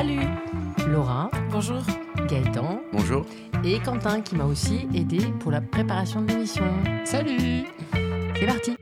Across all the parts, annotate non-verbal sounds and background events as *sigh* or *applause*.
Salut. Laura. Bonjour. Gaëtan. Bonjour. Et Quentin qui m'a aussi aidé pour la préparation de l'émission. Salut. C'est parti.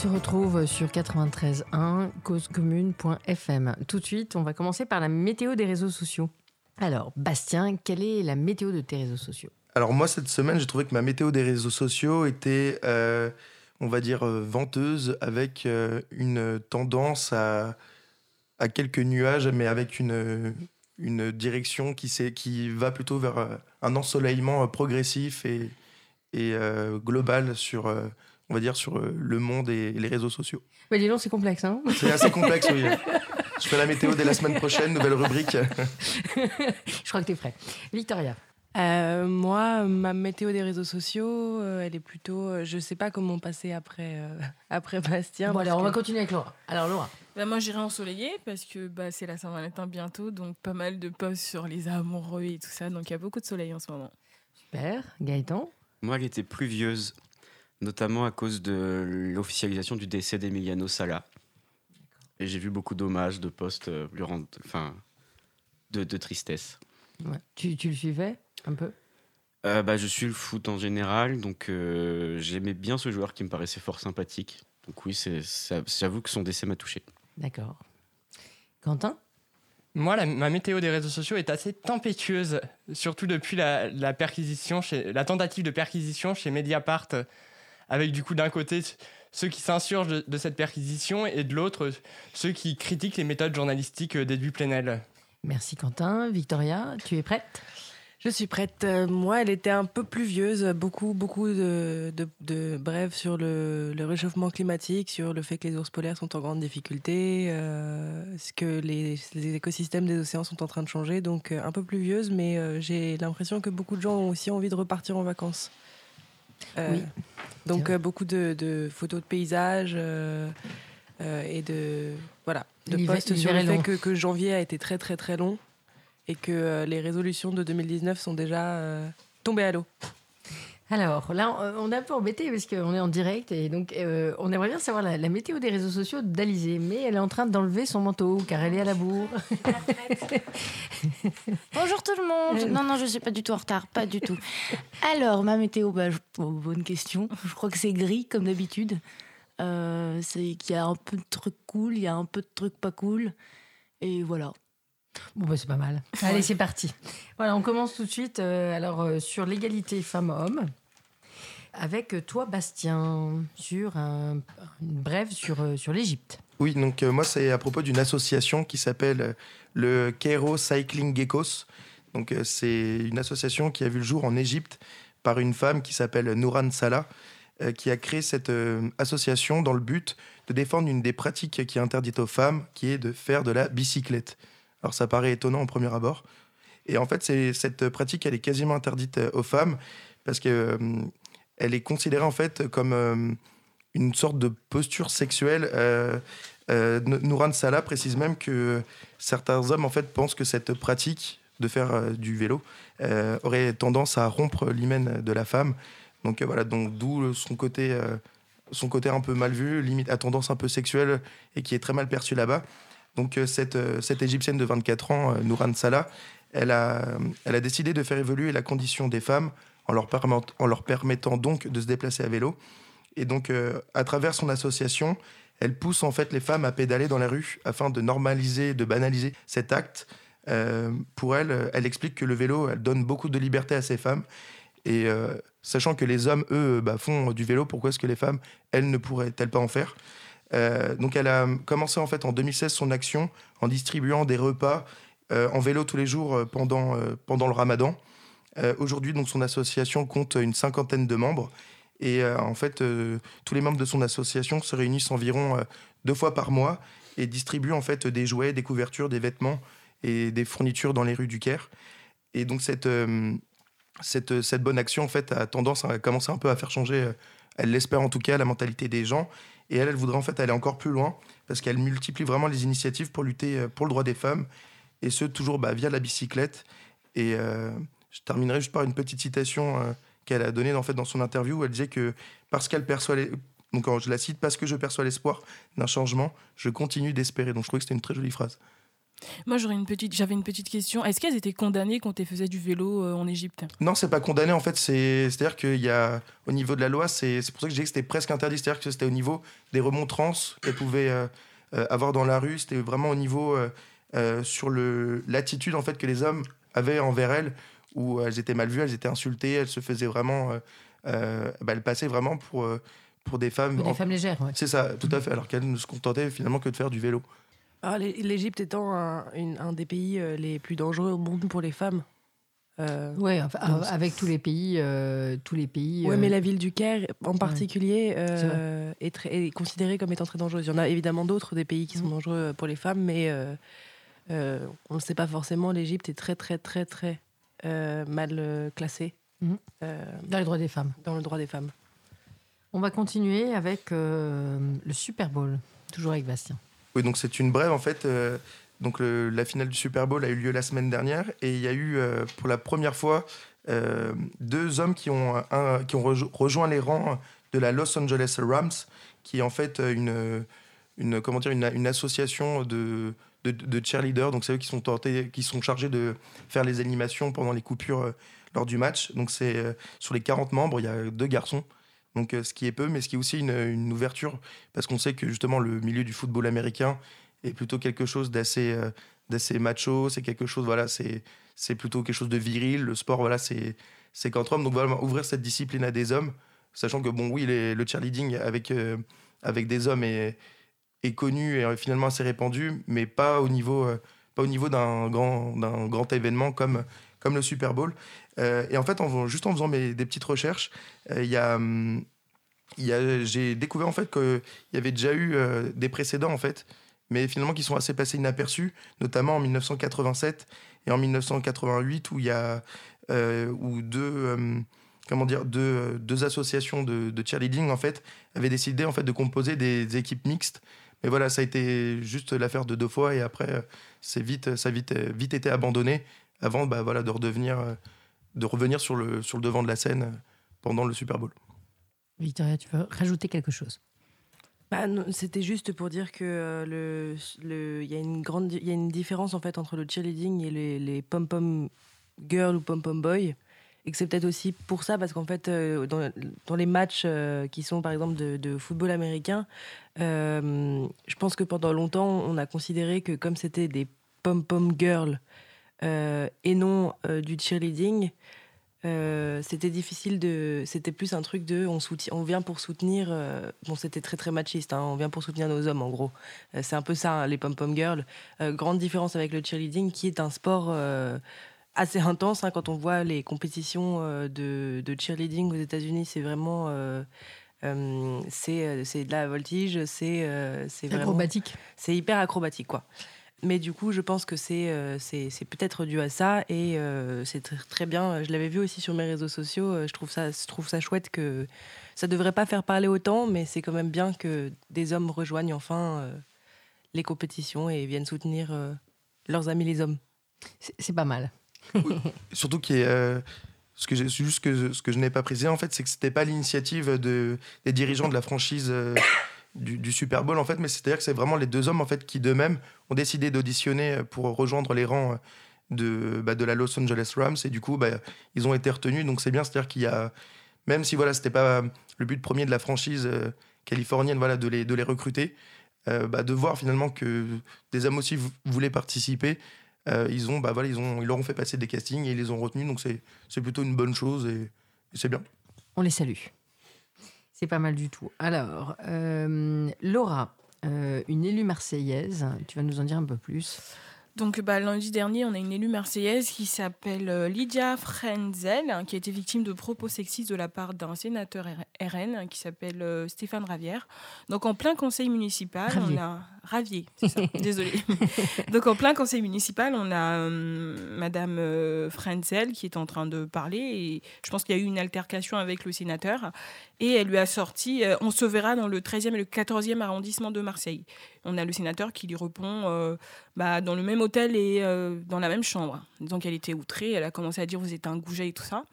Se retrouve sur 93.1 causecommune.fm. Tout de suite, on va commencer par la météo des réseaux sociaux. Alors, Bastien, quelle est la météo de tes réseaux sociaux? Alors moi, cette semaine, j'ai trouvé que ma météo des réseaux sociaux était, euh, on va dire, euh, venteuse, avec euh, une tendance à, quelques nuages, mais avec une, direction qui, va plutôt vers un ensoleillement progressif et, global sur, on va dire, sur euh, le monde et les réseaux sociaux. bah, Dis donc, c'est complexe, hein C'est assez complexe, oui. Je fais la météo dès la semaine prochaine, nouvelle rubrique. *laughs* Je crois que tu es prêt. Victoria. Euh, moi, ma météo des réseaux sociaux, euh, elle est plutôt. euh, je sais pas comment passer après, euh, après Bastien. Bon, alors, on va continuer avec Laura. Alors, Laura. Bah, moi, j'irai ensoleillé parce que bah, c'est la Saint-Valentin bientôt, donc pas mal de posts sur les amoureux et tout ça. Donc il y a beaucoup de soleil en ce moment. Super. Gaëtan. Moi, elle était pluvieuse, notamment à cause de l'officialisation du décès d'Emiliano Sala. Et j'ai vu beaucoup d'hommages, de posts euh, enfin, de, de tristesse. Ouais. Tu, tu le suivais un peu? Euh, bah, je suis le foot en général, donc euh, j'aimais bien ce joueur qui me paraissait fort sympathique. Donc oui, j'avoue que son décès m'a touché. D'accord. Quentin? Moi, la- ma météo des réseaux sociaux est assez tempétueuse, surtout depuis la, la perquisition, chez, la tentative de perquisition chez Mediapart, euh, avec du coup d'un côté ceux qui s'insurgent de, de cette perquisition et de l'autre ceux qui critiquent les méthodes journalistiques euh, d'Eduy Plenel. Merci Quentin. Victoria, tu es prête? Je suis prête. Euh, moi, elle était un peu pluvieuse. Beaucoup, beaucoup de, de, de brèves sur le, le réchauffement climatique, sur le fait que les ours polaires sont en grande difficulté, euh, ce que les, les écosystèmes des océans sont en train de changer. Donc, un peu pluvieuse, mais euh, j'ai l'impression que beaucoup de gens ont aussi envie de repartir en vacances. Euh, Oui. Donc, euh, beaucoup de, de photos de paysages euh, et de, voilà, de posts sur le fait que, que janvier a été très, très, très long et que les résolutions de 2019 sont déjà tombées à l'eau. Alors là, on est un peu embêté parce qu'on est en direct et donc euh, on aimerait bien savoir la, météo des réseaux sociaux d'Alizé, mais elle est en train d'enlever son manteau car elle est à la bourre. *laughs* Bonjour tout le monde. Non, non, je suis pas du tout en retard, pas du tout. Alors, ma météo, bah, oh, bonne question. Je crois que c'est gris comme d'habitude. Euh, c'est qu'il y a un peu de trucs cool, il y a un peu de trucs pas cool. Et voilà. Bon, bah, c'est pas mal. Allez, c'est parti. Voilà, on commence tout de suite euh, alors euh, sur l'égalité femmes-hommes. Avec euh, toi, Bastien, sur un, une brève sur, euh, sur l'Égypte. Oui, donc euh, moi, c'est à propos d'une association qui s'appelle le Cairo Cycling Geckos. Donc, euh, c'est une association qui a vu le jour en Égypte par une femme qui s'appelle Nouran Salah, euh, qui a créé cette euh, association dans le but de défendre une des pratiques qui est interdite aux femmes, qui est de faire de la bicyclette. Alors, ça paraît étonnant au premier abord. Et en fait, c'est, cette pratique, elle est quasiment interdite euh, aux femmes parce que euh, elle est considérée en fait comme euh, une sorte de posture sexuelle. Nouran Salah précise même que certains hommes en fait pensent que cette pratique de faire du vélo aurait tendance à rompre l'hymen de la femme. Donc voilà, donc d'où son côté, son côté un peu mal vu, limite à tendance un peu sexuelle et qui est très mal perçu là-bas. Donc cette, cette égyptienne de 24 ans, Nouran Salah, elle a, elle a décidé de faire évoluer la condition des femmes en leur, permettant, en leur permettant donc de se déplacer à vélo. Et donc, à travers son association, elle pousse en fait les femmes à pédaler dans la rue afin de normaliser, de banaliser cet acte. Euh, pour elle, elle explique que le vélo, elle donne beaucoup de liberté à ces femmes. Et euh, sachant que les hommes, eux, bah, font du vélo, pourquoi est-ce que les femmes, elles, ne pourraient-elles pas en faire? Euh, Donc elle a commencé en fait en 2016 son action en distribuant des repas en vélo tous les jours pendant, pendant le ramadan. Aujourd'hui, son association compte une cinquantaine de membres et euh, en fait, euh, tous les membres de son association se réunissent environ euh, deux fois par mois et distribuent en fait des jouets, des couvertures, des vêtements et des fournitures dans les rues du Caire. Et donc cette, cette, cette, bonne action en fait a tendance à commencer un peu à faire changer, elle l'espère en tout cas, la mentalité des gens. Et elle, elle voudrait en fait aller encore plus loin parce qu'elle multiplie vraiment les initiatives pour lutter pour le droit des femmes et ce toujours bah, via la bicyclette. Et je terminerai juste par une petite citation qu'elle a donné en fait dans son interview où elle disait que parce qu'elle perçoit donc je la cite parce que je perçois l'espoir d'un changement, je continue d'espérer. Donc je trouvais que c'était une très jolie phrase. Moi, j'aurais une petite, j'avais une petite question. Est-ce qu'elles étaient condamnées quand elles faisaient du vélo euh, en Égypte? Non, c'est pas condamné. En fait, c'est, c'est-à-dire qu'il y a, au niveau de la loi, c'est, c'est pour ça que j'ai dit que c'était presque interdit. C'est-à-dire que c'était au niveau des remontrances qu'elles pouvaient euh, euh, avoir dans la rue. C'était vraiment au niveau sur le l'attitude en fait que les hommes avaient envers elles où elles étaient mal vues, elles étaient insultées, elles se faisaient vraiment. Euh, euh, bah, elles passaient vraiment pour, euh, pour des femmes. Des femmes légères, C'est ça, tout à fait. Alors qu'elles ne se contentaient finalement que de faire du vélo. Ah, L'Égypte étant un, un, des pays les plus dangereux au monde pour les femmes. oui, avec tous les pays, tous les pays. Ouais, mais la ville du Caire, en particulier, est, très, est, considérée comme étant très dangereuse. Il y en a évidemment d'autres des pays qui sont dangereux pour les femmes, mais on ne sait pas forcément. L'Égypte est très, très, très, très euh, mal euh, classé mhm. euh, dans les droits des femmes. Dans le droit des femmes. On va continuer avec le Super Bowl, toujours avec Bastien. Oui, donc c'est une brève en fait. donc la finale du Super Bowl a eu lieu la semaine dernière et il y a eu pour la première fois deux hommes qui ont, qui ont rejoint les rangs de la Los Angeles Rams, qui est en fait une, une, comment dire, une association de, de, cheerleaders. Donc, c'est eux qui sont, qui sont chargés de faire les animations pendant les coupures euh, lors du match. Donc, c'est euh, sur les 40 membres, il y a deux garçons. Donc, euh, ce qui est peu, mais ce qui est aussi une, ouverture, parce qu'on sait que justement le milieu du football américain est plutôt quelque chose d'assez d'assez macho. C'est quelque chose, voilà, c'est plutôt quelque chose de viril. Le sport, voilà, c'est c'est qu'entre hommes. Donc, voilà, ouvrir cette discipline à des hommes, sachant que bon, oui, le cheerleading avec avec des hommes est connu et finalement assez répandu, mais pas au niveau, euh, niveau d'un grand, grand événement comme, comme le Super Bowl. Euh, et en fait, juste en faisant des petites recherches, euh, il y a, hum, j'ai découvert en fait qu'il y avait déjà eu des précédents en fait, mais finalement qui sont assez passés inaperçus, notamment en 1987 et en 1988 où il y a où deux hum, comment dire deux, deux associations de, de, cheerleading en fait avaient décidé en fait de composer des équipes mixtes. Mais voilà, ça a été juste l'affaire de deux fois et après, c'est vite, ça a vite, vite été abandonné avant bah, voilà, de, redevenir, de revenir sur le, sur le devant de la scène pendant le Super Bowl. Victoria, tu veux rajouter quelque chose? Bah, C'était juste pour dire que euh, le, le, y, a une grande, y a une différence en fait entre le cheerleading et les, les pom-pom girls ou pom-pom boys. Et que c'est peut-être aussi pour ça, parce qu'en fait, euh, dans, dans, les matchs euh, qui sont par exemple de, de football américain, euh, je pense que pendant longtemps, on a considéré que comme c'était des pom-pom girls et non du cheerleading, c'était difficile de. C'était plus un truc de. On, soutient, on vient pour soutenir. bon, c'était très très machiste. Hein, on vient pour soutenir nos hommes, en gros. c'est un peu ça, hein, les pom-pom girls. grande différence avec le cheerleading, qui est un sport assez intense hein, quand on voit les compétitions euh, de, de, cheerleading aux États-Unis. C'est vraiment. Euh, euh, c'est de la voltige, c'est c'est acrobatique. C'est hyper acrobatique, quoi. Mais du coup, je pense que c'est c'est peut-être dû à ça et c'est très, bien. Je l'avais vu aussi sur mes réseaux sociaux. Je trouve ça, je trouve ça chouette que ça devrait pas faire parler autant, mais c'est quand même bien que des hommes rejoignent enfin les compétitions et viennent soutenir leurs amis les hommes. C'est pas mal. *laughs* Surtout qu'il y a ce que, juste que, ce que je n'ai pas précisé, en fait, c'est que c'était pas l'initiative de, des dirigeants de la franchise du, Super Bowl, en fait, mais c'est-à-dire que c'est vraiment les deux hommes, en fait, qui d'eux-mêmes ont décidé d'auditionner pour rejoindre les rangs de, bah, de la Los Angeles Rams, et du coup, bah, ils ont été retenus, donc c'est bien, c'est-à-dire qu'il y a, même si voilà, c'était pas le but premier de la franchise euh, californienne, voilà, de les, de les recruter, euh, bah, de voir finalement que des hommes aussi voulaient participer, euh, ils, ont, bah, voilà, ils, ont, ils leur ont fait passer des castings et ils les ont retenus. Donc c'est plutôt une bonne chose et, c'est bien. On les salue. C'est pas mal du tout. Alors, euh, Laura, euh, une élue marseillaise, tu vas nous en dire un peu plus. Donc bah, lundi dernier, on a une élue marseillaise qui s'appelle euh, Lydia Frenzel, hein, qui a été victime de propos sexistes de la part d'un sénateur RN hein, qui s'appelle euh, Stéphane Ravière. Donc en plein conseil municipal, on a Ravier, c'est ça. *laughs* Désolée. *laughs* Donc en plein conseil municipal, on a euh, Madame Frenzel qui est en train de parler et je pense qu'il y a eu une altercation avec le sénateur et elle lui a sorti on se verra dans le 13e et le 14e arrondissement de Marseille on a le sénateur qui lui répond euh, bah, dans le même hôtel et euh, dans la même chambre. Donc elle était outrée, elle a commencé à dire vous êtes un goujet et tout ça.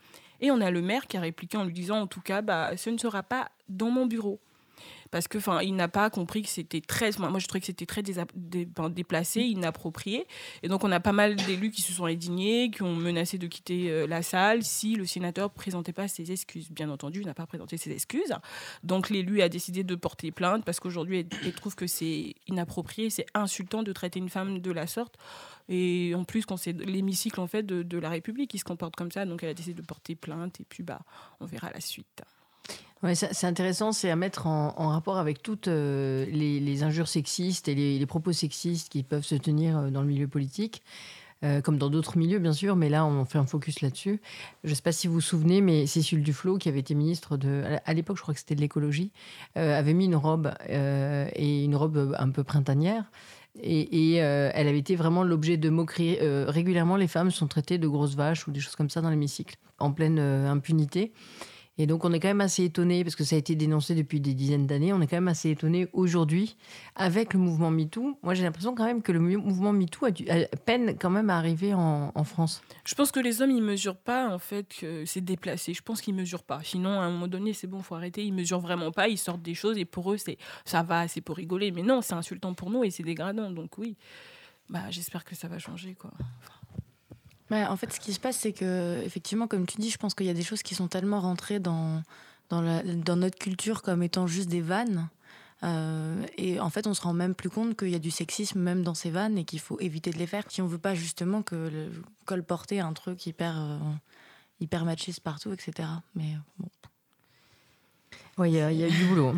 Et on a le maire qui a répliqué en lui disant en tout cas bah, ce ne sera pas dans mon bureau parce que enfin il n'a pas compris que c'était très moi je trouvais que c'était très déplacé inapproprié. Et donc on a pas mal d'élus qui se sont indignés qui ont menacé de quitter euh, la salle si le sénateur présentait pas ses excuses. Bien entendu il n'a pas présenté ses excuses. Donc l'élu a décidé de porter plainte parce qu'aujourd'hui il trouve que c'est inapproprié c'est insultant de traiter une femme de la sorte. Et en plus, quand c'est l'hémicycle en fait de, de, la République qui se comporte comme ça, donc elle a décidé de porter plainte et puis bah on verra la suite. C'est intéressant, c'est à mettre en, rapport avec toutes euh, les, injures sexistes et les, propos sexistes qui peuvent se tenir euh, dans le milieu politique. Euh, comme dans d'autres milieux, bien sûr, mais là, on fait un focus là-dessus. Je ne sais pas si vous vous souvenez, mais Cécile Duflot, qui avait été ministre de. À l'époque, je crois que c'était de l'écologie, avait mis une robe, et une robe un peu printanière. Et, et elle avait été vraiment l'objet de moqueries. régulièrement, les femmes sont traitées de grosses vaches ou des choses comme ça dans l'hémicycle, en pleine impunité. Et donc, on est quand même assez étonné, parce que ça a été dénoncé depuis des dizaines d'années, on est quand même assez étonné aujourd'hui avec le mouvement MeToo. Moi, j'ai l'impression quand même que le mouvement MeToo a, peine quand même à arriver en, France. Je pense que les hommes, ils mesurent pas, en fait, que c'est déplacé. Je pense qu'ils mesurent pas. Sinon, à un moment donné, c'est bon, faut arrêter. Ils mesurent vraiment pas, ils sortent des choses, et pour eux, c'est ça va, c'est pour rigoler. Mais non, c'est insultant pour nous et c'est dégradant. Donc oui, bah, j'espère que ça va changer, quoi en fait, ce qui se passe, c'est que, effectivement, comme tu dis, je pense qu'il y a des choses qui sont tellement rentrées dans, dans, notre culture comme étant juste des vannes. Euh, et en fait, on se rend même plus compte qu'il y a du sexisme même dans ces vannes et qu'il faut éviter de les faire si on veut pas justement que le colporter un truc hyper, euh, hyper machiste partout, etc. Mais bon. Oui, il y, a du boulot.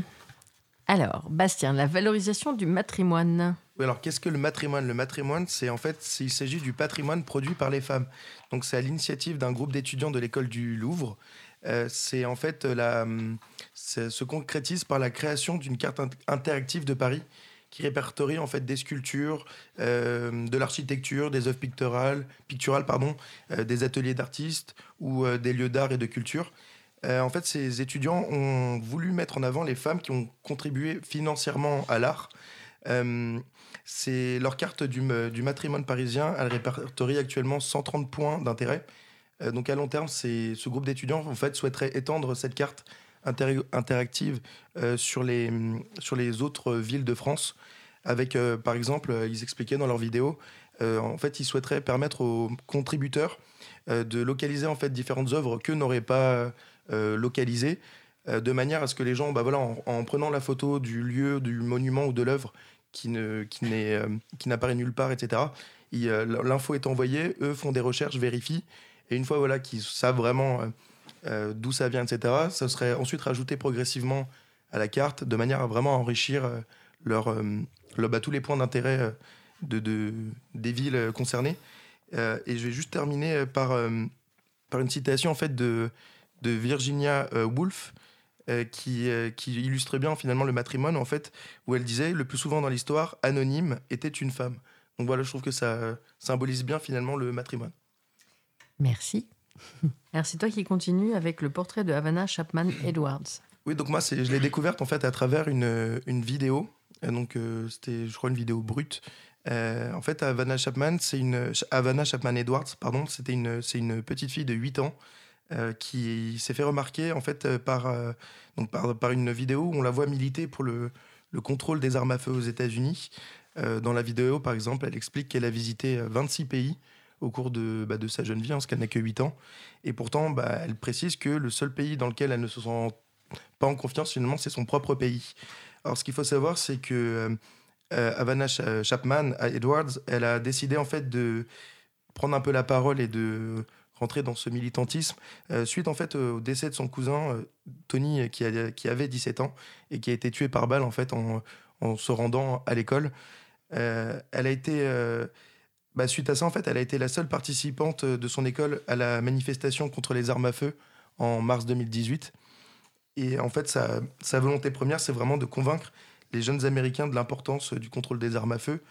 Alors, Bastien, la valorisation du matrimoine. Alors qu'est-ce que le matrimoine? Le matrimoine, c'est en fait, il s'agit du patrimoine produit par les femmes. Donc c'est à l'initiative d'un groupe d'étudiants de l'école du Louvre. Euh, c'est en fait la, se concrétise par la création d'une carte interactive de Paris qui répertorie en fait des sculptures, euh, de l'architecture, des œuvres picturales, picturales pardon, euh, des ateliers d'artistes ou des lieux d'art et de culture. Euh, en fait, ces étudiants ont voulu mettre en avant les femmes qui ont contribué financièrement à l'art. Euh, c'est leur carte du, du, matrimoine parisien. Elle répertorie actuellement 130 points d'intérêt. Euh, donc à long terme, ce groupe d'étudiants en fait souhaiterait étendre cette carte interactive sur, les, sur les autres villes de France. Avec, par exemple, ils expliquaient dans leur vidéo, en fait, ils souhaiteraient permettre aux contributeurs de localiser en fait différentes œuvres que n'auraient pas localisé euh, de manière à ce que les gens, bah voilà, en, prenant la photo du lieu, du monument ou de l'œuvre qui qui n'est euh, qui n'apparaît nulle part, etc. L'info est envoyée, eux font des recherches, vérifient, et une fois voilà qu'ils savent vraiment d'où ça vient, etc. Ça serait ensuite rajouté progressivement à la carte de manière à vraiment enrichir leur, bah, tous les points d'intérêt de, des villes concernées. et je vais juste terminer par, par une citation en fait de de Virginia euh, Woolf, euh, qui, euh, qui, illustre bien finalement le matrimoine, en fait, où elle disait le plus souvent dans l'histoire, anonyme était une femme. Donc voilà, je trouve que ça symbolise bien finalement le matrimoine. Merci. *laughs* Alors c'est toi qui continues avec le portrait de Havana Chapman Edwards. Oui, donc moi je l'ai découverte en fait à travers une, une vidéo. Donc c'était, je crois, une vidéo brute en fait, Havana Chapman, c'est une Havana Chapman Edwards, pardon, c'était une, c'est une petite fille de 8 ans qui s'est fait remarquer en fait par, donc par, une vidéo où on la voit militer pour le, le contrôle des armes à feu aux États-Unis. dans la vidéo, par exemple, elle explique qu'elle a visité 26 pays au cours de, bah, de sa jeune vie, hein, parce qu'elle n'a que 8 ans. Et pourtant, bah, elle précise que le seul pays dans lequel elle ne se sent pas en confiance, finalement, c'est son propre pays. Alors, ce qu'il faut savoir, c'est que euh, euh, Havana Chapman, à Edwards, elle a décidé en fait de prendre un peu la parole et de rentrer dans ce militantisme euh, suite en fait au décès de son cousin Tony qui, qui, avait 17 ans et qui a été tué par balle en fait en, en se rendant à l'école. elle a été bah, suite à ça, en fait, elle a été la seule participante de son école à la manifestation contre les armes à feu en mars 2018. Et en fait, sa, sa volonté première, c'est vraiment de convaincre les jeunes Américains de l'importance du contrôle des armes à feu.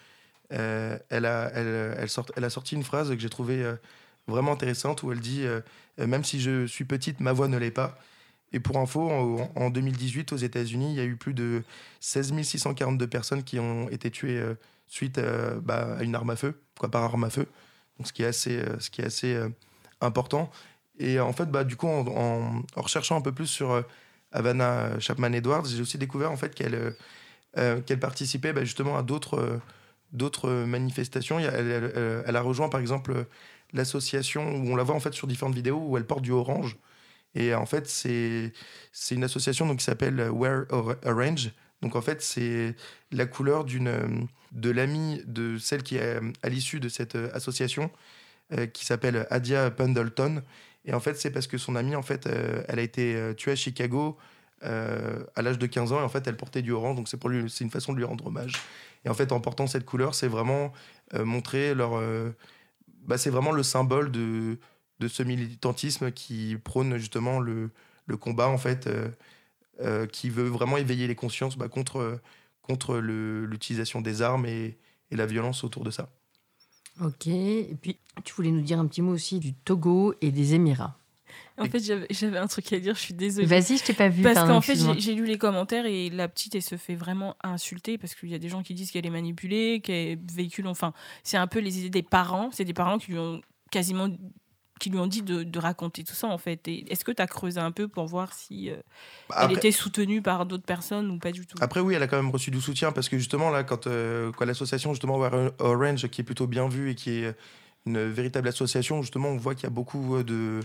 Euh, elle, a, elle, elle, sort, elle, a sorti une phrase que j'ai trouvée euh, vraiment intéressante où elle dit euh, Même si je suis petite, ma voix ne l'est pas. Et pour info, en, en 2018, aux États-Unis, il y a eu plus de 16 642 personnes qui ont été tuées suite euh, bah, à une arme à feu, quoi, par arme à feu. Donc, ce qui est assez, euh, ce qui est assez euh, important. Et en fait, bah, du coup, en, recherchant un peu plus sur Havana Chapman Edwards, j'ai aussi découvert en fait qu'elle qu'elle participait bah, justement à d'autres manifestations. Elle, a rejoint par exemple l'association où on la voit en fait sur différentes vidéos où elle porte du orange. Et en fait, c'est une association donc, qui s'appelle Wear Orange. Donc en fait, c'est la couleur de l'amie de celle qui est à l'issue de cette euh, association, euh, qui s'appelle Adia Pendleton. Et en fait, c'est parce que son amie, en fait, euh, elle a été tuée à Chicago à l'âge de 15 ans. Et en fait, elle portait du orange, donc c'est pour lui, c'est une façon de lui rendre hommage. Et en fait, en portant cette couleur, c'est vraiment montrer leur, bah, c'est vraiment le symbole de ce militantisme qui prône justement le, combat en fait, qui veut vraiment éveiller les consciences bah, contre contre l'utilisation des armes et, la violence autour de ça. Ok, et puis tu voulais nous dire un petit mot aussi du Togo et des Émirats. En fait, j'avais un truc à dire, je suis désolée. Vas-y, je t'ai pas vu. Parce qu'en fait, j'ai lu les commentaires et la petite, elle se fait vraiment insulter parce qu'il y a des gens qui disent qu'elle est manipulée, qu'elle véhicule. Enfin, c'est un peu les idées des parents. C'est des parents qui lui ont quasiment qui lui ont dit de, raconter tout ça en fait. Est-ce que tu as creusé un peu pour voir si euh, bah, elle était soutenue par d'autres personnes ou pas du tout? Après oui, elle a quand même reçu du soutien parce que justement là, quand, euh, quand l'association justement Orange qui est plutôt bien vue et qui est une véritable association, justement on voit qu'il y a beaucoup de, euh,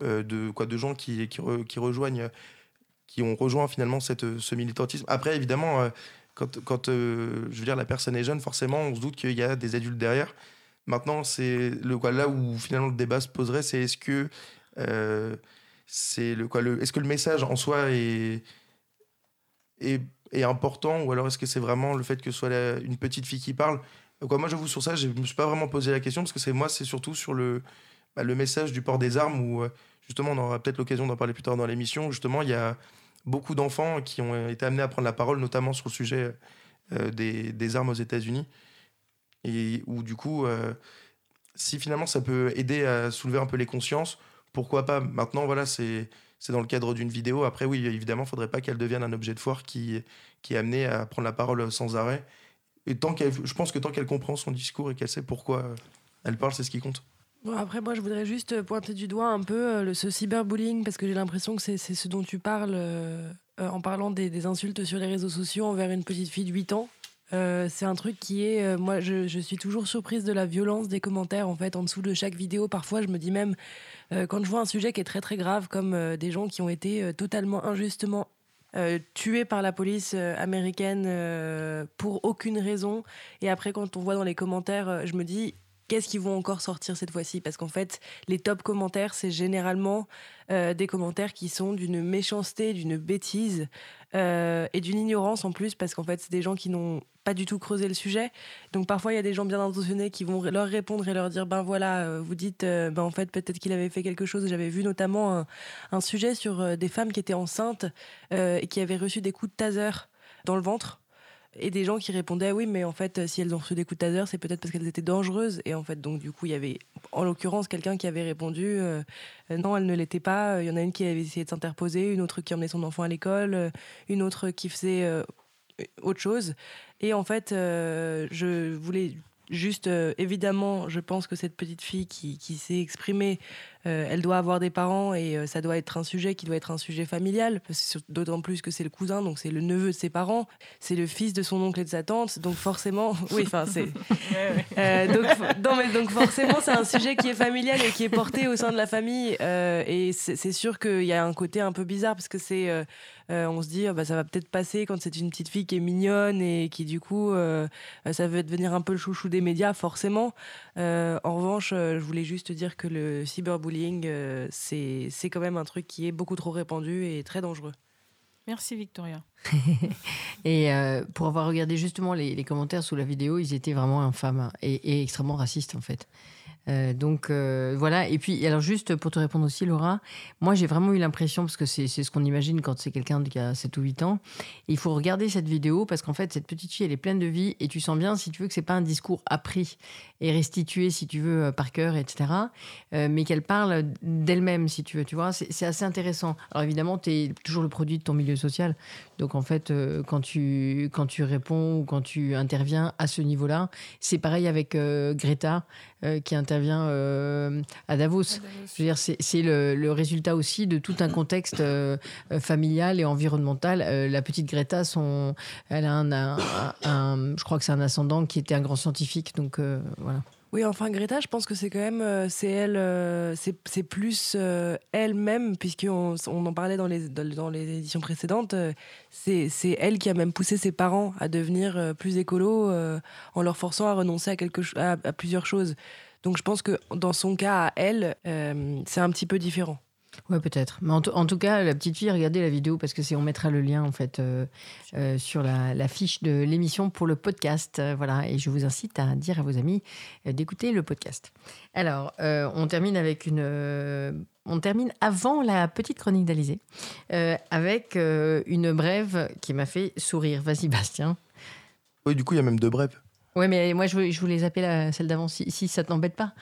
de, quoi, de gens qui, qui, rejoignent, qui ont rejoint finalement cette, ce militantisme. Après évidemment, quand, quand je veux dire la personne est jeune, forcément on se doute qu'il y a des adultes derrière. Maintenant, c'est le quoi là où finalement le débat se poserait, c'est est-ce que euh, c'est le quoi le est-ce que le message en soi est est, est important ou alors est-ce que c'est vraiment le fait que ce soit une petite fille qui parle? Quoi moi j'avoue sur ça je me suis pas vraiment posé la question parce que c'est moi c'est surtout sur le bah, le message du port des armes où euh, justement on aura peut-être l'occasion d'en parler plus tard dans l'émission justement il y a beaucoup d'enfants qui ont été amenés à prendre la parole notamment sur le sujet euh, des, armes aux États-Unis et où du coup, euh, si finalement ça peut aider à soulever un peu les consciences, pourquoi pas Maintenant, voilà, c'est c'est dans le cadre d'une vidéo. Après, oui, évidemment, il faudrait pas qu'elle devienne un objet de foire qui, qui est amené à prendre la parole sans arrêt. Et tant qu'elle, je pense que tant qu'elle comprend son discours et qu'elle sait pourquoi elle parle, c'est ce qui compte. Bon, après, moi, je voudrais juste pointer du doigt un peu euh, ce cyberbullying, parce que j'ai l'impression que c'est ce dont tu parles euh, en parlant des, des, insultes sur les réseaux sociaux envers une petite fille de 8 ans. Euh, c'est un truc qui est, euh, moi, je, suis toujours surprise de la violence des commentaires en fait en dessous de chaque vidéo. Parfois, je me dis même euh, quand je vois un sujet qui est très très grave, comme des gens qui ont été totalement injustement tués par la police américaine pour aucune raison. Et après, quand on voit dans les commentaires, je me dis qu'est-ce qu'ils vont encore sortir cette fois-ci? Parce qu'en fait, les top commentaires, c'est généralement des commentaires qui sont d'une méchanceté, d'une bêtise et d'une ignorance en plus, parce qu'en fait, c'est des gens qui n'ont pas du tout creuser le sujet. Donc parfois il y a des gens bien intentionnés qui vont leur répondre et leur dire ben voilà, euh, vous dites euh, ben en fait peut-être qu'il avait fait quelque chose. J'avais vu notamment un, sujet sur euh, des femmes qui étaient enceintes et qui avaient reçu des coups de taser dans le ventre. Et des gens qui répondaient oui, mais en fait, si elles ont reçu des coups de taser, c'est peut-être parce qu'elles étaient dangereuses. Et en fait, donc du coup, il y avait en l'occurrence quelqu'un qui avait répondu non, elle ne l'était pas. Il y en a une qui avait essayé de s'interposer, une autre qui emmenait son enfant à l'école, une autre qui faisait autre chose. Et en fait, euh, je voulais Juste, euh, évidemment, je pense que cette petite fille qui, qui s'est exprimée, euh, elle doit avoir des parents et euh, ça doit être un sujet qui doit être un sujet familial, d'autant plus que c'est le cousin, donc c'est le neveu de ses parents, c'est le fils de son oncle et de sa tante, donc forcément, *laughs* oui, enfin c'est. *laughs* donc, non, mais donc forcément, c'est un sujet qui est familial et qui est porté au sein de la famille. et c'est sûr qu'il y a un côté un peu bizarre parce que c'est. On se dit, bah, ça va peut-être passer quand c'est une petite fille qui est mignonne et qui, du coup, ça va devenir un peu le chouchou des médias, forcément. en revanche, je voulais juste dire que le cyberbullying euh, c'est quand même un truc qui est beaucoup trop répandu et très dangereux. Merci Victoria. *laughs* et euh, pour avoir regardé justement les, commentaires sous la vidéo, ils étaient vraiment infâmes et, et extrêmement racistes en fait. Euh, donc euh, voilà. Et puis, alors juste pour te répondre aussi, Laura, moi j'ai vraiment eu l'impression, parce que c'est ce qu'on imagine quand c'est quelqu'un qui a 7 ou 8 ans, il faut regarder cette vidéo parce qu'en fait, cette petite fille, elle est pleine de vie et tu sens bien, si tu veux, que c'est pas un discours appris et restitué, si tu veux, euh, par cœur, etc., mais qu'elle parle d'elle-même, si tu veux, tu vois. C'est assez intéressant. Alors évidemment, tu es toujours le produit de ton milieu social. Donc en fait, quand, tu, quand tu réponds ou quand tu interviens à ce niveau-là, c'est pareil avec Greta qui intervient vient euh, à Davos. Je veux dire, c'est le, résultat aussi de tout un contexte euh, familial et environnemental. Euh, la petite Greta, son, elle a un, je crois que c'est un ascendant qui était un grand scientifique, donc voilà. Oui, enfin Greta, je pense que c'est quand même, c'est elle, c'est plus elle-même, puisqu'on on en parlait dans les, dans les éditions précédentes, c'est elle qui a même poussé ses parents à devenir plus écolo en leur forçant à renoncer à, quelque, à plusieurs choses. Donc je pense que dans son cas, à elle, euh, c'est un petit peu différent. Ouais, peut-être. Mais en, tout cas, la petite fille, regardez la vidéo parce que c'est on mettra le lien en fait euh, euh, sur la, fiche de l'émission pour le podcast. voilà, et je vous incite à dire à vos amis d'écouter le podcast. Alors, on termine avec une. on termine avant la petite chronique d'Alizé avec une brève qui m'a fait sourire. Vas-y, Bastien. Oui, du coup, il y a même deux brèves. Oui, mais moi, je, je voulais zapper la, celle d'avant, si, si, ça t'embête pas.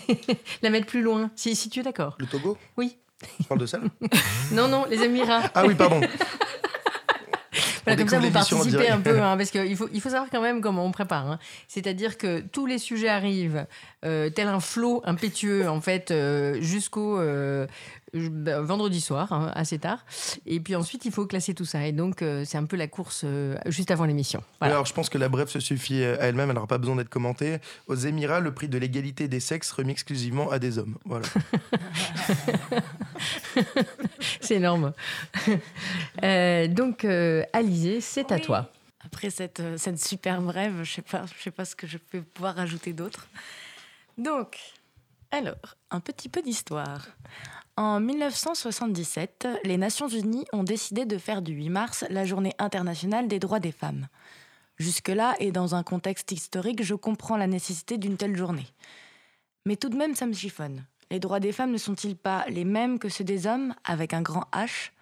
*laughs* la mettre plus loin, si, si tu es d'accord. Le Togo? Oui. Je parle de ça *laughs* Non, non, les Émirats. Ah oui, pardon. *laughs* Voilà, comme ça, vous participez un peu, hein, parce qu'il faut, il faut savoir quand même comment on prépare. Hein. C'est-à-dire que tous les sujets arrivent euh, tel un flot impétueux, en fait, euh, jusqu'au euh, bah, vendredi soir, hein, assez tard. Et puis ensuite, il faut classer tout ça. Et donc, c'est un peu la course juste avant l'émission. Alors, je pense que la brève se suffit à elle-même, elle n'aura pas besoin d'être commentée. Aux Émirats, le prix de l'égalité des sexes remis exclusivement à des hommes. Voilà. *laughs* c'est énorme. donc, Alizé, c'est à toi. Après cette, cette super brève, je ne sais, sais pas ce que je peux pouvoir rajouter d'autre. Donc, alors, un petit peu d'histoire. En 1977, les Nations Unies ont décidé de faire du 8 mars la journée internationale des droits des femmes. Jusque-là, et dans un contexte historique, je comprends la nécessité d'une telle journée. Mais tout de même, ça me chiffonne. Les droits des femmes ne sont-ils pas les mêmes que ceux des hommes, avec un grand H?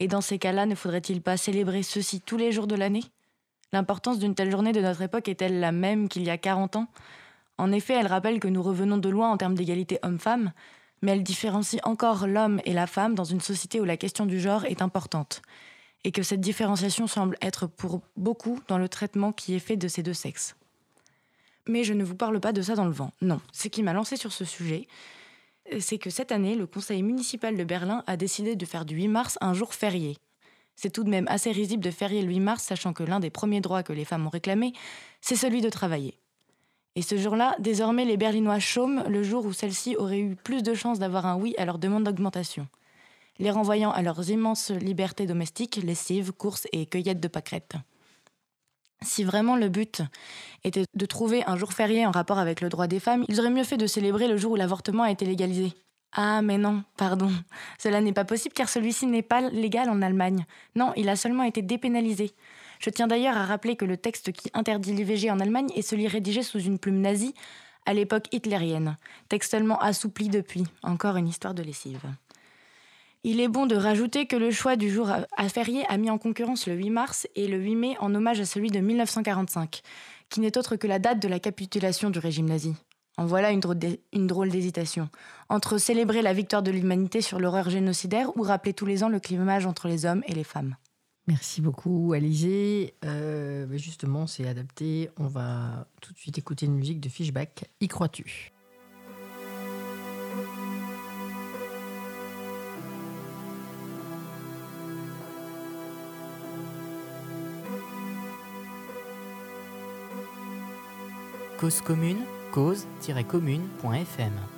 Et dans ces cas-là, ne faudrait-il pas célébrer ceux-ci tous les jours de l'année? L'importance d'une telle journée de notre époque est-elle la même qu'il y a 40 ans? En effet, elle rappelle que nous revenons de loin en termes d'égalité homme-femme, mais elle différencie encore l'homme et la femme dans une société où la question du genre est importante, et que cette différenciation semble être pour beaucoup dans le traitement qui est fait de ces deux sexes. Mais je ne vous parle pas de ça dans le vent, non. Ce qui m'a lancé sur ce sujet, c'est que cette année, le conseil municipal de Berlin a décidé de faire du 8 mars un jour férié. C'est tout de même assez risible de férier le 8 mars, sachant que l'un des premiers droits que les femmes ont réclamé, c'est celui de travailler. Et ce jour-là, désormais, les Berlinois chôment le jour où celles-ci auraient eu plus de chances d'avoir un oui à leur demande d'augmentation, les renvoyant à leurs immenses libertés domestiques, lessives, courses et cueillettes de pâquerettes. Si vraiment le but était de trouver un jour férié en rapport avec le droit des femmes, ils auraient mieux fait de célébrer le jour où l'avortement a été légalisé. Ah, mais non, pardon. Cela n'est pas possible car celui-ci n'est pas légal en Allemagne. Non, il a seulement été dépénalisé. Je tiens d'ailleurs à rappeler que le texte qui interdit l'IVG en Allemagne est celui rédigé sous une plume nazie à l'époque hitlérienne, textuellement assoupli depuis, encore une histoire de lessive. Il est bon de rajouter que le choix du jour à férié a mis en concurrence le 8 mars et le 8 mai en hommage à celui de 1945, qui n'est autre que la date de la capitulation du régime nazi. En voilà une drôle d'hésitation. Entre célébrer la victoire de l'humanité sur l'horreur génocidaire ou rappeler tous les ans le clivage entre les hommes et les femmes. Merci beaucoup, Alizé. Euh, bah, justement, c'est adapté. On va tout de suite écouter une musique de Fishback. Y crois-tu? Cause commune, cause-commune.fm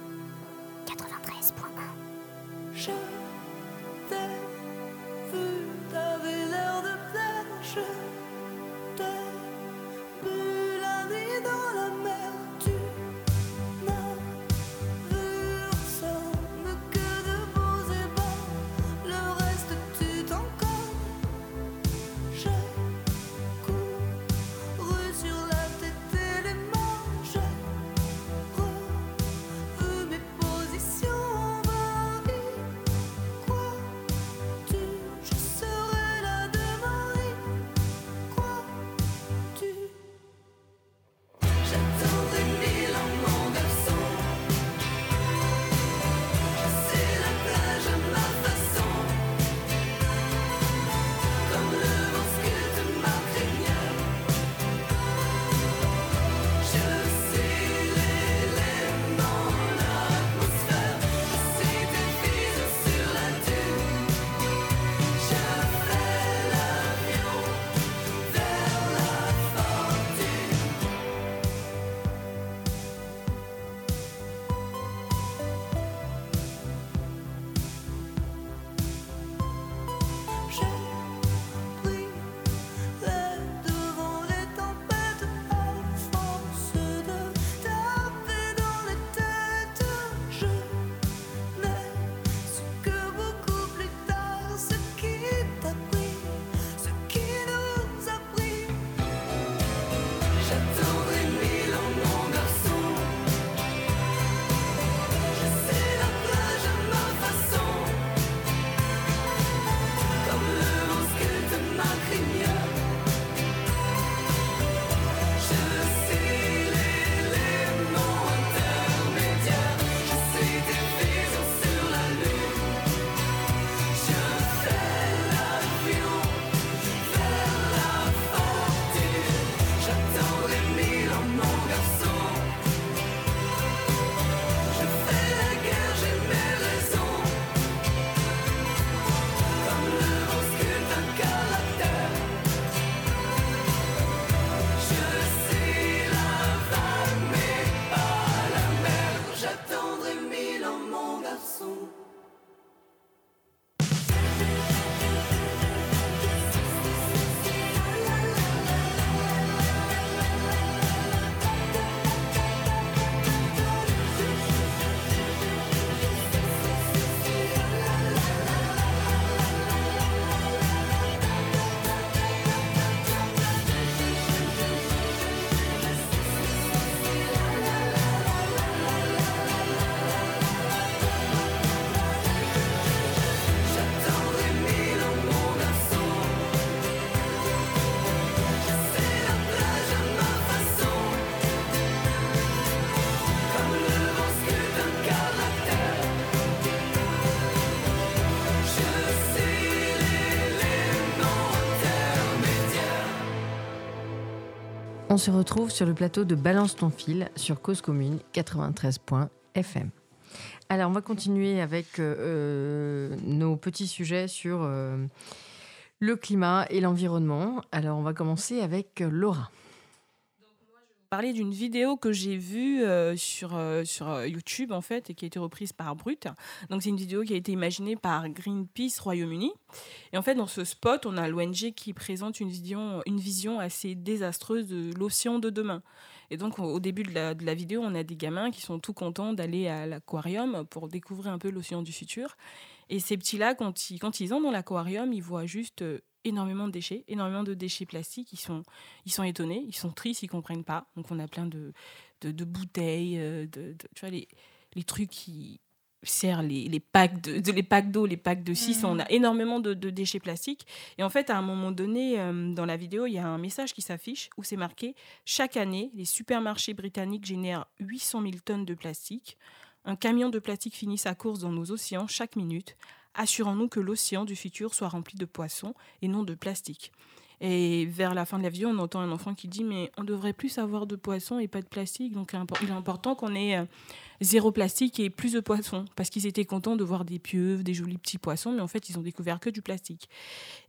On se retrouve sur le plateau de Balance ton fil sur Cause Commune 93.fm. Alors, on va continuer avec euh, euh, nos petits sujets sur euh, le climat et l'environnement. Alors, on va commencer avec Laura parler d'une vidéo que j'ai vue euh, sur, euh, sur euh, YouTube en fait et qui a été reprise par Brut. Donc c'est une vidéo qui a été imaginée par Greenpeace Royaume-Uni. Et en fait dans ce spot, on a l'ONG qui présente une vision, une vision assez désastreuse de l'océan de demain. Et donc au début de la, de la, vidéo, on a des gamins qui sont tout contents d'aller à l'aquarium pour découvrir un peu l'océan du futur. Et ces petits-là, quand ils, quand ils ont dans l'aquarium, ils voient juste énormément de déchets, énormément de déchets plastiques. Ils sont, ils sont étonnés, ils sont tristes, ils comprennent pas. Donc on a plein de, de, bouteilles, euh, de, tu vois, les, les trucs qui servent les, les packs de, les packs d'eau, les packs de 6, on a mmh. énormément de, déchets plastiques. Et en fait, à un moment donné, euh, dans la vidéo, il y a un message qui s'affiche où c'est marqué Chaque année, les supermarchés britanniques génèrent 800 000 tonnes de plastique. Un camion de plastique finit sa course dans nos océans chaque minute. Assurons-nous que l'océan du futur soit rempli de poissons et non de plastique. Et vers la fin de la vidéo, on entend un enfant qui dit Mais on devrait plus avoir de poissons et pas de plastique. Donc il est important qu'on ait euh, zéro plastique et plus de poissons. Parce qu'ils étaient contents de voir des pieuvres, des jolis petits poissons, mais en fait, ils ont découvert que du plastique.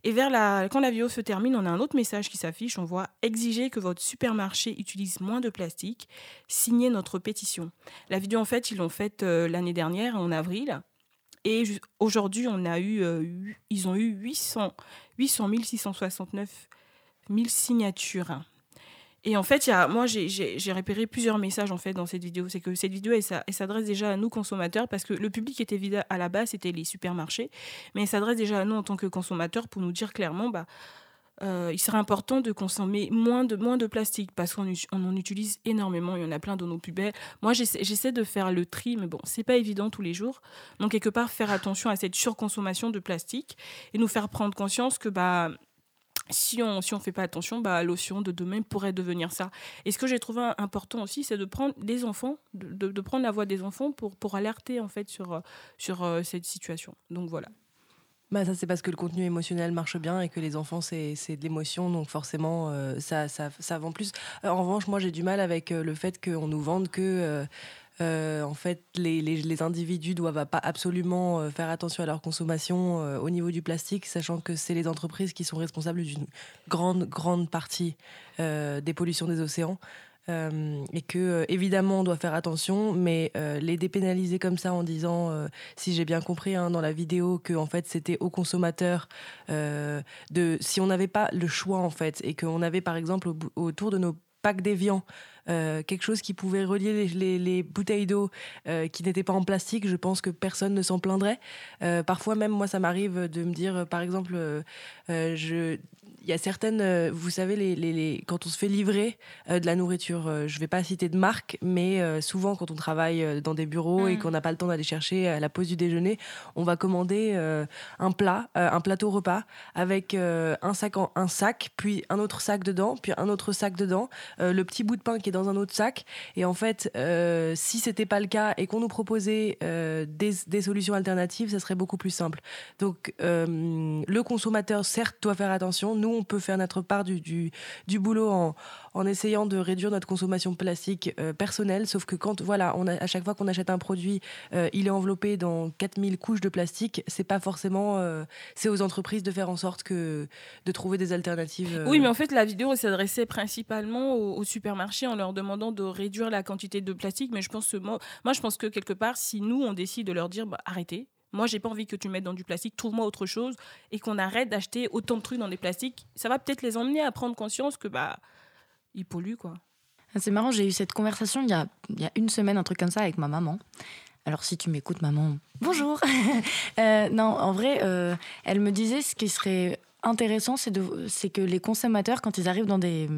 Et vers la... quand la vidéo se termine, on a un autre message qui s'affiche. On voit Exiger que votre supermarché utilise moins de plastique. Signez notre pétition. La vidéo, en fait, ils l'ont faite euh, l'année dernière, en avril. Et aujourd'hui, euh, ils ont eu 800, 800 669 000 signatures. Et en fait, moi, j'ai repéré plusieurs messages en fait dans cette vidéo. C'est que cette vidéo, s'adresse déjà à nous consommateurs parce que le public était évident à la base, c'était les supermarchés, mais elle s'adresse déjà à nous en tant que consommateurs pour nous dire clairement, bah, euh, il serait important de consommer moins de, moins de plastique parce qu'on en utilise énormément. Il y en a plein dans nos poubelles. Moi, j'essaie de faire le tri, mais bon, c'est pas évident tous les jours. Donc, quelque part, faire attention à cette surconsommation de plastique et nous faire prendre conscience que bah, si on si on fait pas attention, bah, l'océan de demain pourrait devenir ça. Et ce que j'ai trouvé important aussi, c'est de prendre des enfants, de, de, prendre la voix des enfants pour, pour alerter en fait sur, sur euh, cette situation. Donc voilà. Bah ça c'est parce que le contenu émotionnel marche bien et que les enfants c'est de l'émotion donc forcément euh, ça, ça, ça, vend plus. Euh, en revanche moi j'ai du mal avec euh, le fait qu'on nous vende que en fait les, les, les, individus doivent pas absolument faire attention à leur consommation au niveau du plastique sachant que c'est les entreprises qui sont responsables d'une grande grande partie des pollutions des océans. Euh, et que euh, évidemment on doit faire attention, mais euh, les dépénaliser comme ça en disant, si j'ai bien compris hein, dans la vidéo, que en fait c'était aux consommateurs de, si on n'avait pas le choix en fait, et qu'on avait par exemple autour de nos packs d'évian quelque chose qui pouvait relier les, les, bouteilles d'eau qui n'étaient pas en plastique, je pense que personne ne s'en plaindrait. parfois même, moi, ça m'arrive de me dire, par exemple, je, y a certaines, euh, vous savez, les, les, quand on se fait livrer euh, de la nourriture, euh, je ne vais pas citer de marque, mais souvent quand on travaille dans des bureaux et mm. qu'on n'a pas le temps d'aller chercher à la pause du déjeuner, on va commander un plat, un plateau repas avec un sac, un sac, puis un autre sac dedans, puis un autre sac dedans, le petit bout de pain qui est dans un autre sac. Et en fait, si c'était pas le cas et qu'on nous proposait des, des, solutions alternatives, ça serait beaucoup plus simple. Donc, le consommateur, certes, doit faire attention. Nous, on peut faire notre part du, du, boulot en, en, essayant de réduire notre consommation plastique euh, personnelle. Sauf que quand, voilà, à chaque fois qu'on achète un produit, euh, il est enveloppé dans 4000 couches de plastique. C'est pas forcément. Euh, c'est aux entreprises de faire en sorte que de trouver des alternatives. Oui, mais en fait, la vidéo s'adressait principalement aux, supermarchés en leur demandant de réduire la quantité de plastique. Mais je pense que moi, moi, je pense que quelque part, si nous, on décide de leur dire bah, arrêtez, moi, j'ai pas envie que tu mettes dans du plastique, trouve-moi autre chose et qu'on arrête d'acheter autant de trucs dans des plastiques. Ça va peut-être les emmener à prendre conscience que bah ils polluent quoi. Ah, c'est marrant, j'ai eu cette conversation il y, a, il y a une semaine, un truc comme ça, avec ma maman. Alors si tu m'écoutes, maman, bonjour. *laughs* Euh, non, en vrai, euh, elle me disait ce qui serait intéressant, c'est que les consommateurs, quand ils arrivent dans des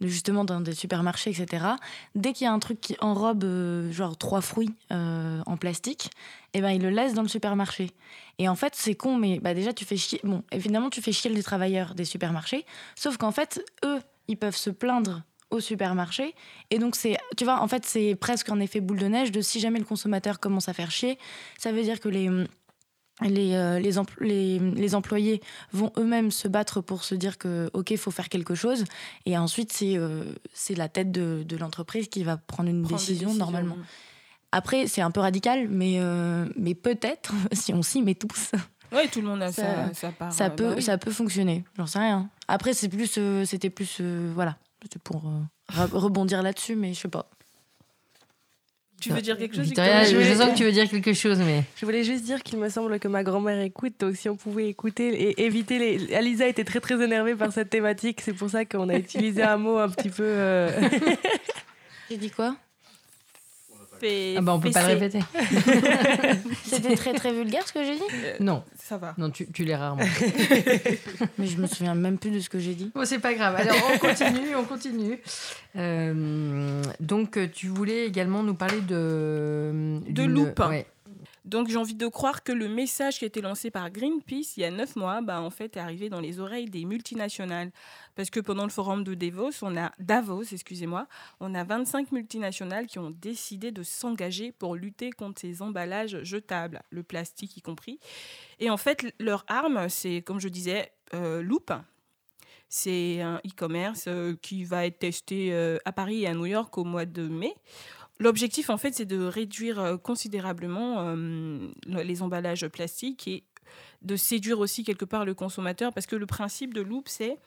justement dans des supermarchés, etc. Dès qu'il y a un truc qui enrobe euh, genre trois fruits euh, en plastique, eh ben ils le laissent dans le supermarché. Et en fait, c'est con, mais bah, déjà tu fais chier. Bon, évidemment, tu fais chier les travailleurs des supermarchés, sauf qu'en fait, eux, ils peuvent se plaindre au supermarché. Et donc, c'est, tu vois, en fait, c'est presque un effet boule de neige de si jamais le consommateur commence à faire chier, ça veut dire que les les, euh, les, les, employés vont eux-mêmes se battre pour se dire que ok il faut faire quelque chose. Et ensuite c'est euh, la tête de, de l'entreprise qui va prendre une décision normalement. après c'est un peu radical mais euh, mais peut-être *laughs* si on s'y met tous *laughs* oui tout le monde a ça, ça, part, ça peut bah ça peut fonctionner j'en sais rien. Après c'est plus c'était plus voilà c'était pour rebondir là-dessus mais je sais pas tu veux dire quelque chose Victoria, je, sens que tu veux dire quelque chose, mais. Je voulais juste dire qu'il me semble que ma grand-mère écoute, donc si on pouvait écouter et éviter les. Alisa était très très énervée par cette thématique, c'est pour ça qu'on a utilisé un mot un petit peu. Euh, *laughs* J'ai dit quoi? Ah bah on peut pas le répéter. *laughs* C'était très très vulgaire ce que j'ai dit? Euh, Non. Ça va. Non, tu, tu l'es rarement. *laughs* Mais je me souviens même plus de ce que j'ai dit. Bon, c'est pas grave. Alors on continue, on continue. Euh, donc tu voulais également nous parler de... De loupe. Donc j'ai envie de croire que le message qui a été lancé par Greenpeace il y a neuf mois, bah, en fait, est arrivé dans les oreilles des multinationales. Parce que pendant le forum de Davos, on a excusez-moi, on a 25 multinationales qui ont décidé de s'engager pour lutter contre ces emballages jetables, le plastique y compris. Et en fait, leur arme, c'est, comme je disais, euh, Loop. C'est un e-commerce euh, qui va être testé euh, à Paris et à New York au mois de mai. L'objectif, en fait, c'est de réduire euh, considérablement euh, les emballages plastiques et de séduire aussi quelque part le consommateur parce que le principe de Loop, c'est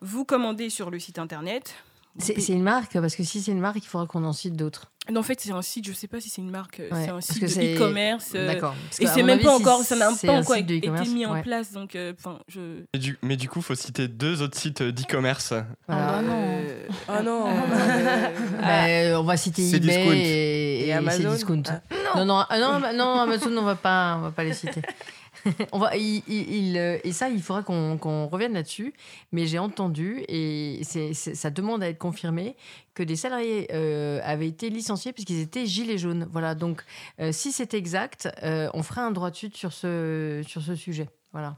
vous commandez sur le site internet. C'est une marque Parce que si c'est une marque, il faudra qu'on en cite d'autres. Non, en fait, c'est un site, je ne sais pas si c'est une marque, euh, Ouais, c'est un parce site que de e-commerce. euh, D'accord. Et c'est même avis, pas encore, ça n'a pas encore été mis en place. Donc, euh, enfin, je. Mais du, mais du coup, faut citer deux autres sites d'e-commerce. Voilà. Ah non. Euh, Oh non *laughs* euh, Bah, euh, on va citer C'est eBay Discount. et, Et et Amazon. Cdiscount. Ah. Non, non, ah, non, non, Amazon, on va pas, on va pas les citer. *laughs* on va, euh, et ça, il faudra qu'on revienne là-dessus. Mais j'ai entendu, et ça demande à être confirmé, que des salariés euh, avaient été licenciés puisqu'ils étaient gilets jaunes. Voilà. Donc, euh, si c'est exact, on fera un droit de suite sur ce, sur ce sujet. Voilà.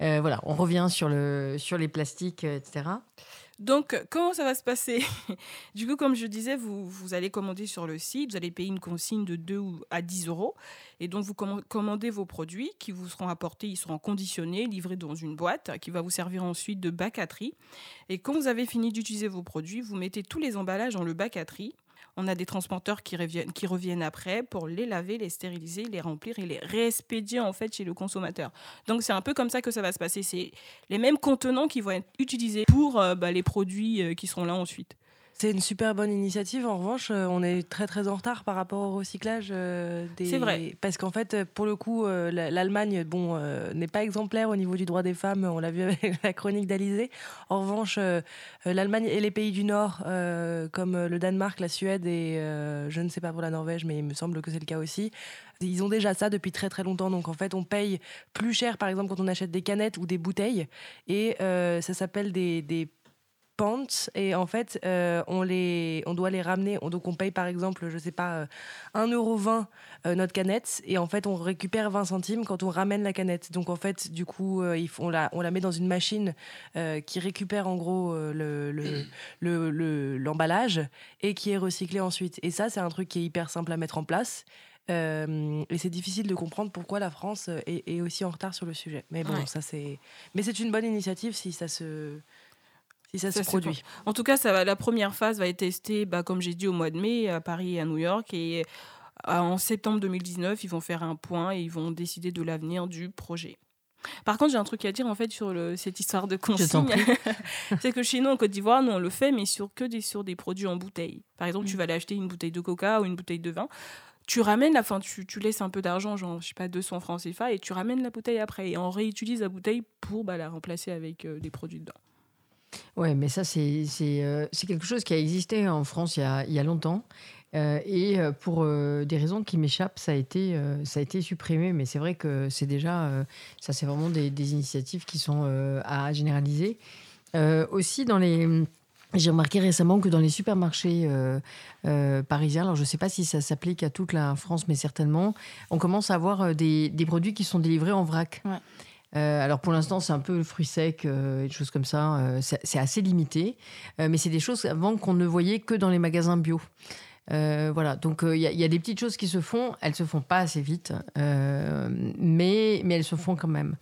Voilà, on revient sur, le, sur les plastiques, etc. Donc, comment ça va se passer? *laughs* Du coup, comme je disais, vous, vous allez commander sur le site, vous allez payer une consigne de 2 ou à 10 euros. Et donc, vous commandez vos produits qui vous seront apportés, ils seront conditionnés, livrés dans une boîte qui va vous servir ensuite de bac à tri. Et quand vous avez fini d'utiliser vos produits, vous mettez tous les emballages dans le bac à tri. On a des transporteurs qui reviennent, qui reviennent après pour les laver, les stériliser, les remplir et les réexpédier en fait chez le consommateur. Donc c'est un peu comme ça que ça va se passer. C'est les mêmes contenants qui vont être utilisés pour euh, bah, les produits euh, qui seront là ensuite. C'est une super bonne initiative. En revanche, euh, on est très très en retard par rapport au recyclage euh, des. C'est vrai. Parce qu'en fait, euh, pour le coup, euh, la- l'Allemagne, bon, euh, n'est pas exemplaire au niveau du droit des femmes. On l'a vu avec *laughs* la chronique d'Alizé. En revanche, l'Allemagne et les pays du Nord, comme le Danemark, la Suède et je ne sais pas pour la Norvège, mais il me semble que c'est le cas aussi. Ils ont déjà ça depuis très très longtemps. Donc en fait, on paye plus cher, par exemple, quand on achète des canettes ou des bouteilles. Et ça s'appelle des, des et en fait euh, on les on doit les ramener. On, donc on paye par exemple je sais pas euh, 1,20€ euh, notre canette et en fait on récupère 20 centimes quand on ramène la canette. Donc en fait du coup euh, on, la, on la met dans une machine euh, qui récupère en gros euh, le, le, *clears throat* le- le- l'emballage et qui est recyclé ensuite. Et ça c'est un truc qui est hyper simple à mettre en place. Euh, et c'est difficile de comprendre pourquoi la France est, est aussi en retard sur le sujet. Mais bon Ouais. ça c'est mais c'est une bonne initiative si ça se si ça, Ça se produit En tout cas, ça va, la première phase va être testée, bah, comme j'ai dit, au mois de mai à Paris et à New York. Et euh, en septembre 2019, ils vont faire un point et ils vont décider de l'avenir du projet. Par contre, j'ai un truc à dire en fait sur le- cette histoire de consigne. *laughs* c'est que chez nous en Côte d'Ivoire, nous on le fait, mais sur que des sur des produits en bouteille. Par exemple, tu vas aller acheter une bouteille de Coca ou une bouteille de vin. Tu ramènes la fin, tu, tu laisses un peu d'argent, genre je sais pas 200 francs CFA, et tu ramènes la bouteille après. Et on réutilise la bouteille pour bah, la remplacer avec euh, des produits dedans. Ouais, mais ça, c'est euh, quelque chose qui a existé en France il y a, il y a longtemps. Euh, et euh, pour euh, des raisons qui m'échappent, ça, a été, ça a été supprimé. Mais c'est vrai que c'est déjà. ça, c'est vraiment des, initiatives qui sont à généraliser. Aussi, dans les. J'ai remarqué récemment que dans les supermarchés parisiens, alors je ne sais pas si ça s'applique à toute la France, mais certainement, on commence à avoir des, des produits qui sont délivrés en vrac. Ouais. Euh, alors pour l'instant, c'est un peu le fruit sec, euh, et des choses comme ça. euh, c'est assez limité, mais c'est des choses avant qu'on ne voyait que dans les magasins bio. Voilà, donc il y, a- y a des petites choses qui se font, elles se font pas assez vite, mais, mais elles se font quand même.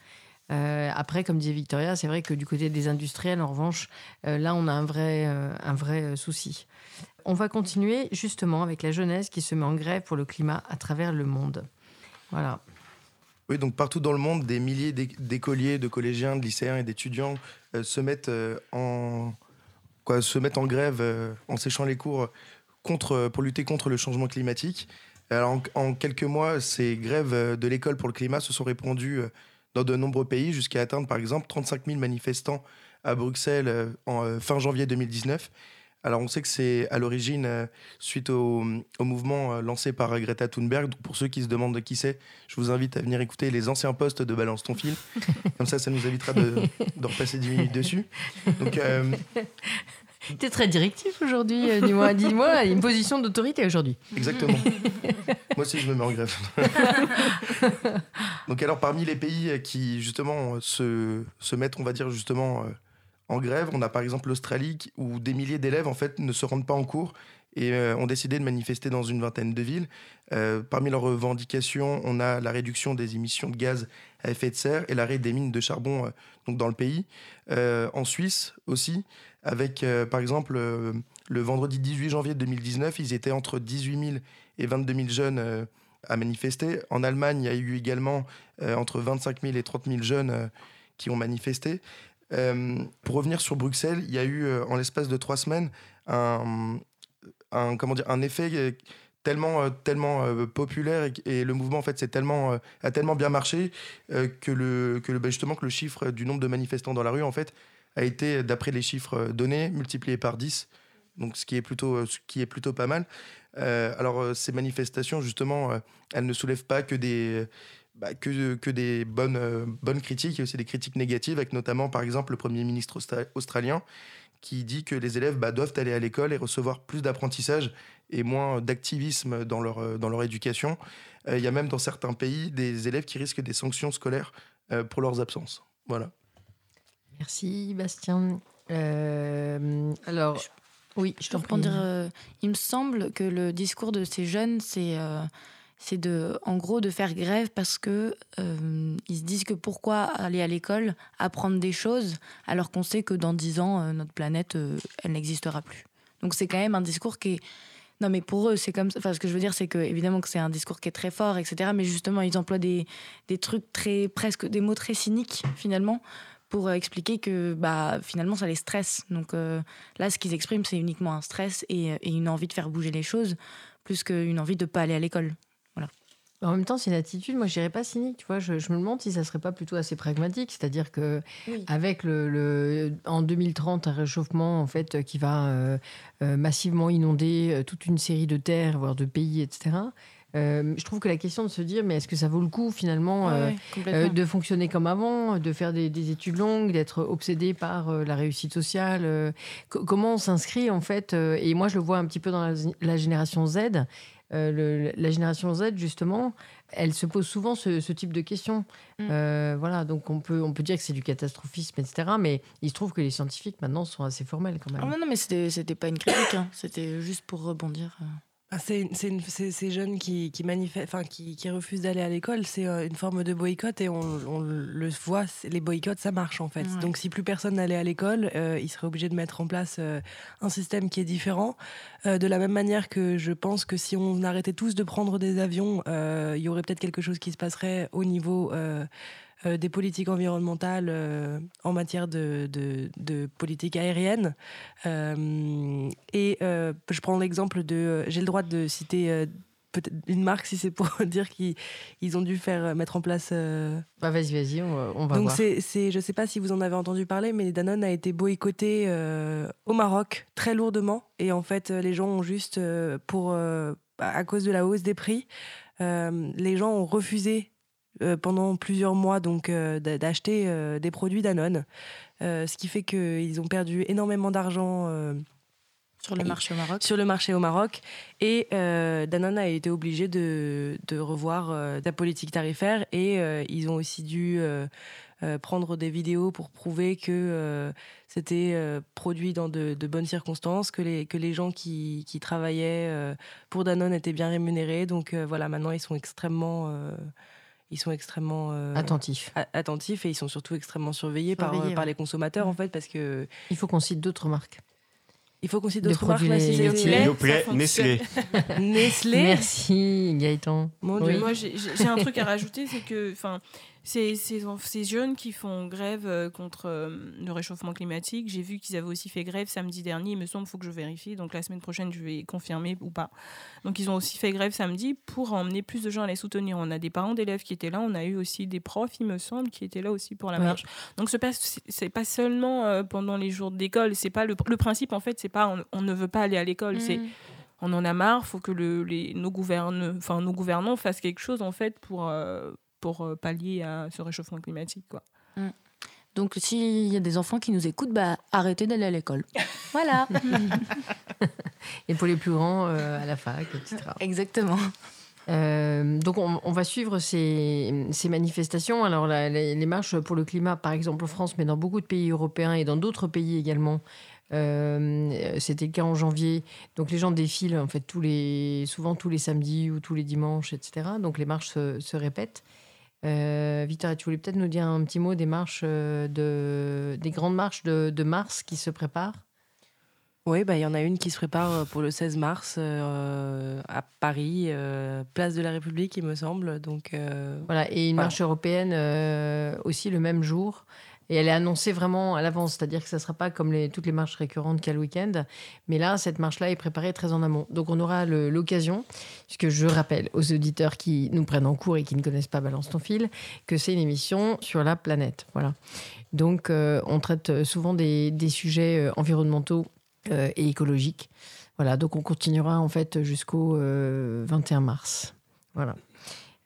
Après, comme disait Victoria, c'est vrai que du côté des industriels, en revanche, là, on a un vrai, un vrai souci. On va continuer justement avec la jeunesse qui se met en grève pour le climat à travers le monde. Voilà. Oui, donc partout dans le monde, des milliers d'é- d'écoliers, de collégiens, de lycéens et d'étudiants euh, se, mettent, euh, se mettent en grève euh, en séchant les cours contre, pour lutter contre le changement climatique. Alors, en, en quelques mois, ces grèves de l'école pour le climat se sont répandues dans de nombreux pays, jusqu'à atteindre par exemple 35 000 manifestants à Bruxelles en fin janvier 2019. Alors on sait que c'est à l'origine euh, suite au, au mouvement euh, lancé par euh, Greta Thunberg. Donc, pour ceux qui se demandent de qui c'est, je vous invite à venir écouter les anciens posts de Balance ton fil. *laughs* Comme ça, ça nous évitera de, de repasser 10 minutes dessus. Donc, euh, *laughs* Tu es très directif aujourd'hui, euh, dis-moi. Dis-moi, une position d'autorité aujourd'hui. Exactement. *laughs* Moi aussi, je me mets en grève. Donc, alors, parmi les pays qui, justement, se, se mettent, on va dire, justement, en grève, on a par exemple l'Australie où des milliers d'élèves, en fait, ne se rendent pas en cours et euh, ont décidé de manifester dans une vingtaine de villes. Euh, parmi leurs revendications, on a la réduction des émissions de gaz à effet de serre et l'arrêt des mines de charbon euh, dans le pays. en Suisse aussi, avec par exemple le vendredi 18 janvier 2019, ils étaient entre 18 000 et 22 000 jeunes à manifester. En Allemagne, il y a eu également entre 25 000 et 30 000 jeunes qui ont manifesté. Pour revenir sur Bruxelles, il y a eu en l'espace de trois semaines un, comment dire, un effet euh, tellement euh, euh, populaire et, le mouvement en fait c'est tellement a tellement bien marché que le que bah, justement que le chiffre du nombre de manifestants dans la rue en fait a été d'après les chiffres donnés multiplié par 10 donc ce qui est plutôt ce qui est plutôt pas mal. Alors ces manifestations justement elles ne soulèvent pas que des bah, que, que des bonnes, bonnes critiques, il y a aussi des critiques négatives, avec notamment par exemple le Premier ministre australien qui dit que les élèves bah, doivent aller à l'école et recevoir plus d'apprentissage et moins d'activisme dans leur, euh, dans leur éducation. Euh, il y a même dans certains pays des élèves qui risquent des sanctions scolaires euh, pour leurs absences. Voilà. Merci Bastien. alors, oui, je t'en prie. Dire, il me semble que le discours de ces jeunes, c'est c'est de, en gros, de faire grève parce que euh, ils se disent que pourquoi aller à l'école, apprendre des choses, alors qu'on sait que dans dix ans, euh, notre planète, euh, elle n'existera plus. Donc c'est quand même un discours qui est non, mais pour eux, c'est comme ça. Enfin, ce que je veux dire, c'est que évidemment que c'est un discours qui est très fort, etc. Mais justement, ils emploient des, des trucs très, presque des mots très cyniques finalement, pour expliquer que bah finalement ça les stresse. Donc là, ce qu'ils expriment, c'est uniquement un stress et, et, une envie de faire bouger les choses, plus qu'une envie de pas aller à l'école. En même temps, c'est une attitude, moi je dirais pas cynique, tu vois, je, me demande si ça serait pas plutôt assez pragmatique, c'est-à-dire que avec le, en 2030 un réchauffement en fait qui va euh, euh, massivement inonder euh, toute une série de terres, voire de pays, etc. je trouve que la question de se dire, mais est-ce que ça vaut le coup finalement de fonctionner comme avant, de faire des, études longues, d'être obsédé par la réussite sociale Comment on s'inscrit en fait Et moi, je le vois un petit peu dans la génération Z. Euh, la génération Z, justement, elle se pose souvent ce, type de questions. Mm. Euh, voilà, donc on peut, on peut dire que c'est du catastrophisme, etc. Mais il se trouve que les scientifiques, maintenant, sont assez formels quand même. Ah non, mais c'était pas une critique, hein. c'était juste pour rebondir. Euh. Ah, c'est ces jeunes qui, qui, enfin, qui, qui refusent d'aller à l'école, c'est euh, une forme de boycott et on, on le voit, les boycotts, ça marche en fait. Donc si plus personne n'allait à l'école, euh, il serait obligé de mettre en place euh, un système qui est différent. de la même manière que je pense que si on arrêtait tous de prendre des avions, il y aurait peut-être quelque chose qui se passerait au niveau euh, des politiques environnementales euh, en matière de, de, politique aérienne. Euh, et je prends l'exemple de. J'ai le droit de citer peut-être une marque si c'est pour *laughs* dire qu'ils ont dû faire mettre en place. Bah vas-y, vas-y, on, va Donc voir. c'est, je sais pas si vous en avez entendu parler, mais Danone a été boycotté au Maroc très lourdement, et en fait les gens ont juste pour à cause de la hausse des prix, les gens ont refusé euh, pendant plusieurs mois donc euh, d'acheter euh, des produits Danone, ce qui fait qu'ils ont perdu énormément d'argent. Sur le marché au Maroc. Sur le marché au Maroc. Et Danone a été obligé de, de revoir sa politique tarifaire et ils ont aussi dû prendre des vidéos pour prouver que c'était produit dans de, de, bonnes circonstances, que les, que les gens qui, qui travaillaient pour Danone étaient bien rémunérés. Donc voilà, maintenant ils sont extrêmement ils sont extrêmement euh, attentifs. attentifs et ils sont surtout extrêmement surveillés, par, euh, par les consommateurs en fait parce que il faut qu'on cite d'autres marques. Il faut qu'on cite d'autres marques. S'il vous plaît, Nestlé. Nestlé. Merci Gaëtan. Mon Dieu. Moi j'ai un truc à rajouter, c'est que enfin ces, ces, ces, jeunes qui font grève euh, contre euh, le réchauffement climatique, j'ai vu qu'ils avaient aussi fait grève samedi dernier, il me semble, il faut que je vérifie. Donc la semaine prochaine, je vais confirmer ou pas. Donc ils ont aussi fait grève samedi pour emmener plus de gens à les soutenir. On a des parents d'élèves qui étaient là, on a eu aussi des profs, il me semble, qui étaient là aussi pour la marche. Donc c'est pas, pas seulement euh, pendant les jours d'école, c'est pas le, le, principe en fait, c'est pas on, ne veut pas aller à l'école, c'est mmh. on en a marre, faut que le, les, nos, gouverne, nos gouvernants fassent quelque chose en fait pour, pour euh, pallier à ce réchauffement climatique. Quoi. Mm. Donc s'il y a des enfants qui nous écoutent, bah, arrêtez d'aller à l'école. *laughs* Voilà. Et pour les plus grands, euh, à la fac, etc. Exactement. Euh, donc on, on va suivre ces, ces manifestations. Alors la- les, les marches pour le climat, par exemple en France, mais dans beaucoup de pays européens et dans d'autres pays également. euh, C'était le cas en janvier. Donc les gens défilent en fait tous les, souvent tous les samedis ou tous les dimanches, etc. Donc les marches se, se répètent. Euh, Victoria, tu voulais peut-être nous dire un petit mot des marches euh, de, des grandes marches de, de mars qui se préparent? Oui, bah, il y en a une qui se prépare euh, pour le 16 mars euh, à Paris, euh, place de la République, il me semble. Donc, Voilà, et une Voilà. marche européenne aussi le même jour. Et elle est annoncée vraiment à l'avance, c'est-à-dire que ça ne sera pas comme toutes les marches récurrentes qu'il y a le week-end. Mais là, cette marche-là est préparée très en amont. Donc on aura l'occasion, puisque je rappelle aux auditeurs qui nous prennent en cours et qui ne connaissent pas Balance ton fil, que c'est une émission sur la planète. Voilà. Donc euh, on traite souvent des, sujets euh, environnementaux euh, et écologiques. Voilà, donc on continuera en fait jusqu'au euh, 21 mars. Voilà.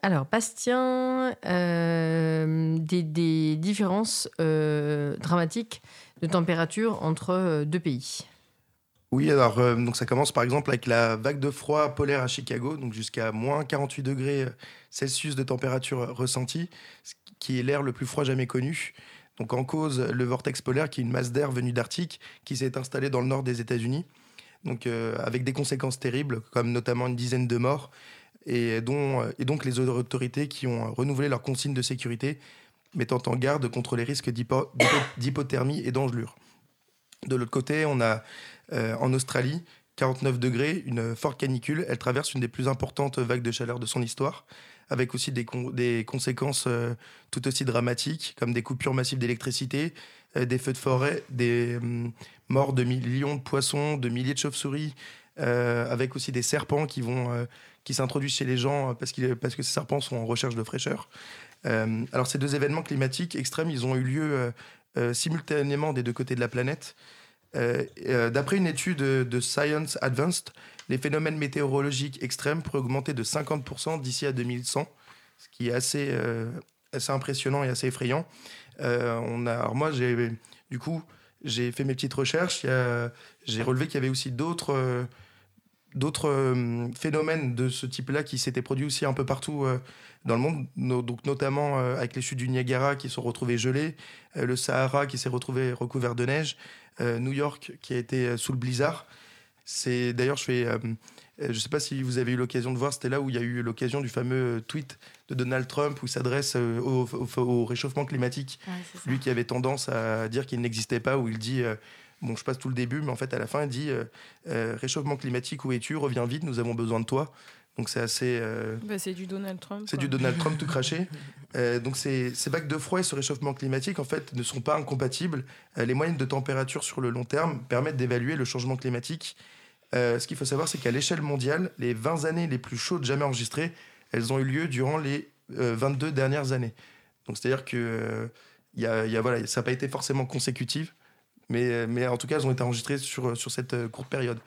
Alors, Bastien, euh, des, des différences euh, dramatiques de température entre euh, deux pays. Oui, alors donc ça commence par exemple avec la vague de froid polaire à Chicago, donc jusqu'à moins 48 degrés Celsius de température ressentie, ce qui est l'air le plus froid jamais connu. Donc en cause le vortex polaire, qui est une masse d'air venue d'Arctique, qui s'est installée dans le nord des États-Unis, donc avec des conséquences terribles, comme notamment une dizaine de morts, et, donc les autorités qui ont renouvelé leurs consignes de sécurité, mettant en garde contre les risques d'hypo- d'hypo- d'hypothermie et d'engelure. De l'autre côté, on a euh, en Australie, 49 degrés, une forte canicule. Elle traverse une des plus importantes vagues de chaleur de son histoire, avec aussi des, con- des conséquences euh, tout aussi dramatiques, comme des coupures massives d'électricité, euh, des feux de forêt, des hum, morts de millions de poissons, de milliers de chauves-souris, avec aussi des serpents qui vont qui s'introduisent chez les gens euh, parce, que ces serpents sont en recherche de fraîcheur. Euh, alors ces deux événements climatiques extrêmes, ils ont eu lieu euh, simultanément des deux côtés de la planète. D'après une étude de Science Advanced, les phénomènes météorologiques extrêmes pourraient augmenter de 50% d'ici à 2100, ce qui est assez, impressionnant et assez effrayant. Alors moi, du coup, j'ai fait mes petites recherches. J'ai relevé qu'il y avait aussi d'autres d'autres euh, phénomènes de ce type-là qui s'étaient produits aussi un peu partout euh, dans le monde, no- donc notamment euh, avec les chutes du Niagara qui sont retrouvées gelées, le Sahara qui s'est retrouvé recouvert de neige, New York qui a été sous le blizzard. C'est d'ailleurs, je fais, je sais pas si vous avez eu l'occasion de voir, c'était là où il y a eu l'occasion du fameux tweet de Donald Trump où il s'adresse au, au- au réchauffement climatique. Lui qui avait tendance à dire qu'il n'existait pas, où il dit, bon, je passe tout le début, mais en fait, à la fin, il dit euh, euh, réchauffement climatique, où es-tu? Reviens vite, nous avons besoin de toi. Donc, c'est assez. euh, Bah, c'est du Donald Trump. c'est du Donald Trump tout *laughs* craché. Euh, donc ces, ces vagues de froid et ce réchauffement climatique, en fait, ne sont pas incompatibles. Euh, les moyennes de température sur le long terme permettent d'évaluer le changement climatique. Ce qu'il faut savoir, c'est qu'à l'échelle mondiale, les 20 années les plus chaudes jamais enregistrées, elles ont eu lieu durant les euh, 22 dernières années. Donc c'est-à-dire que y a, y a- voilà, ça n'a pas été forcément consécutif, mais, mais en tout cas, elles ont été enregistrées sur, sur cette euh, courte période.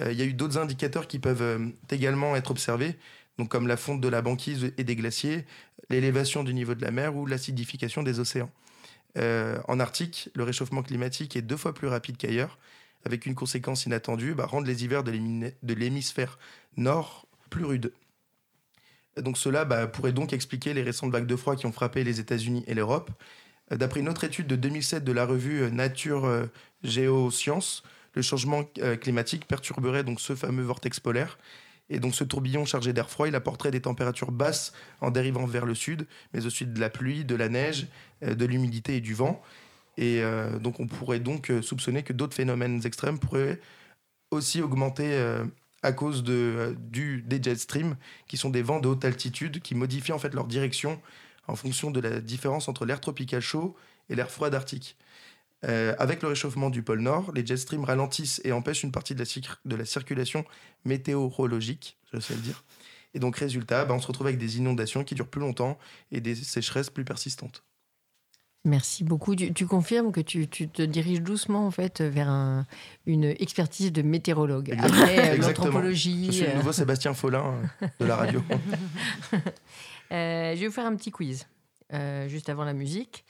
Euh, Il y a eu d'autres indicateurs qui peuvent euh, également être observés, donc comme la fonte de la banquise et des glaciers, l'élévation du niveau de la mer ou l'acidification des océans. Euh, en Arctique, le réchauffement climatique est deux fois plus rapide qu'ailleurs, avec une conséquence inattendue, bah, rendre les hivers de l'hémisphère nord plus rudes. Donc cela bah, pourrait donc expliquer les récentes vagues de froid qui ont frappé les États-Unis et l'Europe. D'après une autre étude de 2007 de la revue euh, Nature euh, Géosciences, le changement euh, climatique perturberait donc ce fameux vortex polaire. Et donc ce tourbillon chargé d'air froid, il apporterait des températures basses en dérivant vers le sud, mais aussi de la pluie, de la neige, de l'humidité et du vent. Et donc on pourrait donc soupçonner que d'autres phénomènes extrêmes pourraient aussi augmenter à cause de, du, des jet streams, qui sont des vents de haute altitude qui modifient en fait leur direction en fonction de la différence entre l'air tropical chaud et l'air froid d'Arctique. Euh, avec le réchauffement du pôle Nord, les jet streams ralentissent et empêchent une partie de la, cir- de la circulation météorologique, je sais le dire. Et donc, résultat, bah, on se retrouve avec des inondations qui durent plus longtemps et des sécheresses plus persistantes. Merci beaucoup. Tu, tu confirmes que tu, tu te diriges doucement en fait vers un- une expertise de météorologue. Après euh, Exactement. l'anthropologie. Je suis le euh, nouveau Sébastien Follin euh, de la radio. *laughs* Euh, je vais vous faire un petit quiz euh, juste avant la musique.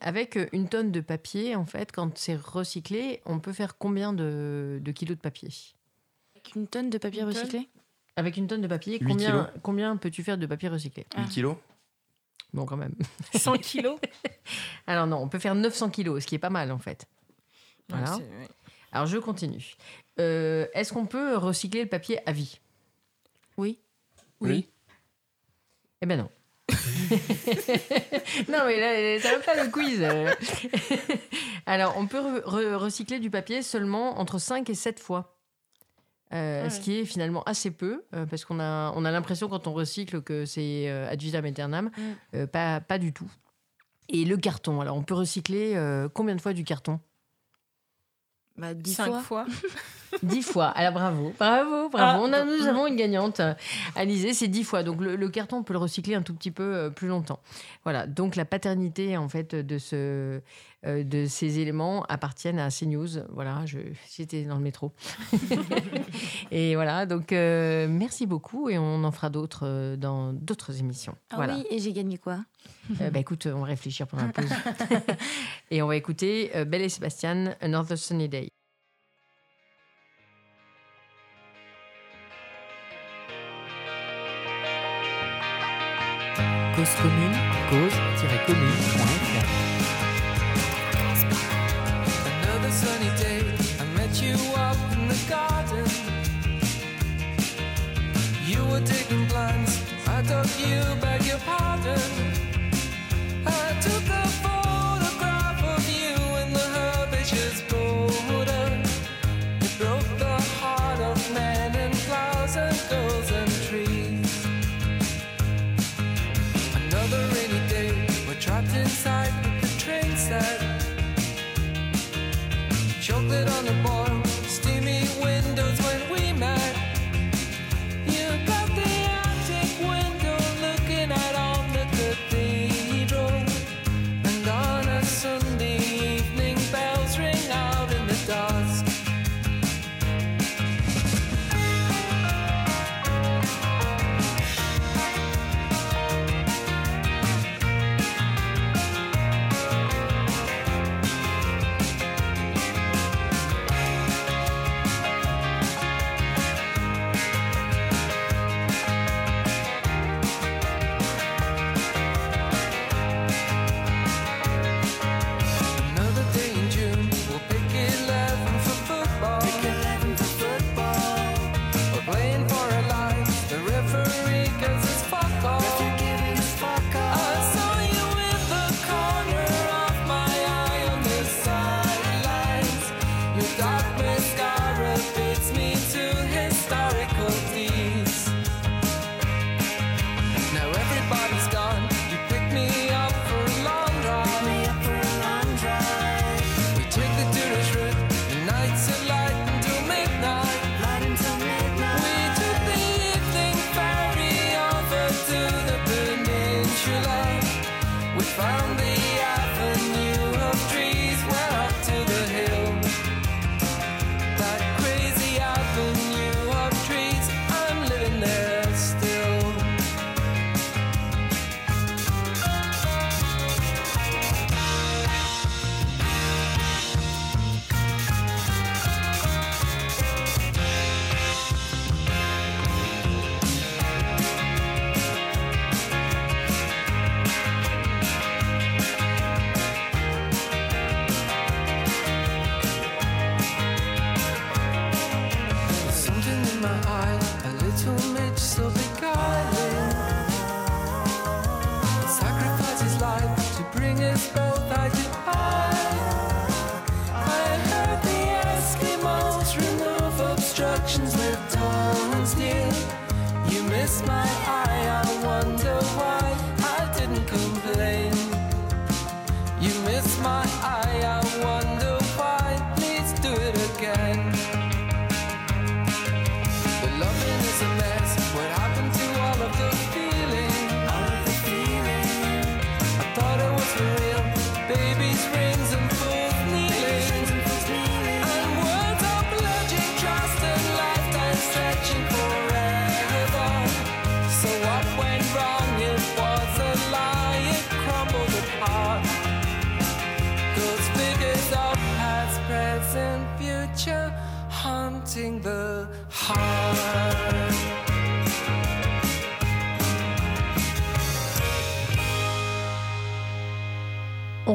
avec une tonne de papier, en fait, quand c'est recyclé, on peut faire combien de, de kilos de papier? Avec une tonne de papier Une recyclé? Avec une tonne de papier, combien, peux-tu faire de papier recyclé? 8 kilos? Bon, quand même. *laughs* 100 kilos? *laughs* Alors non, on peut faire 900 kilos, ce qui est pas mal, en fait. Voilà. Ouais, c'est- ouais. Alors, je continue. Euh, Est-ce qu'on peut recycler le papier à vie? Oui. Oui. Eh ben non. *laughs* non, mais là, ça va pas le quiz. *laughs* Alors, on peut re- re- recycler du papier seulement entre 5 et 7 fois. Euh, Ah Ce qui est finalement assez peu, euh, parce qu'on a, on a l'impression quand on recycle que c'est euh, ad vitam aeternam. Mm. Euh, pas, pas du tout. Et le carton, alors on peut recycler euh, combien de fois du carton? Bah, 10 Cinq fois. fois. *laughs* 10 fois. Alors bravo, bravo, bravo. Ah. On a, nous avons une gagnante. Alizé, c'est 10 fois. Donc le, le carton, on peut le recycler un tout petit peu euh, plus longtemps. Voilà. Donc la paternité en fait de ce euh, de ces éléments appartiennent à CNews. Voilà, j'étais dans le métro. *laughs* et voilà. Donc euh, merci beaucoup et on en fera d'autres dans d'autres émissions. Ah voilà. oui, et j'ai gagné quoi? Bah écoute, on va réfléchir pendant la pause. *laughs* et on va écouter Belle et Sébastien, Another Sunny Day. Cause commune, cause-commune.fr Another sunny day, I met you up in the garden. You were digging plants, I dug you, beg your pardon. I took a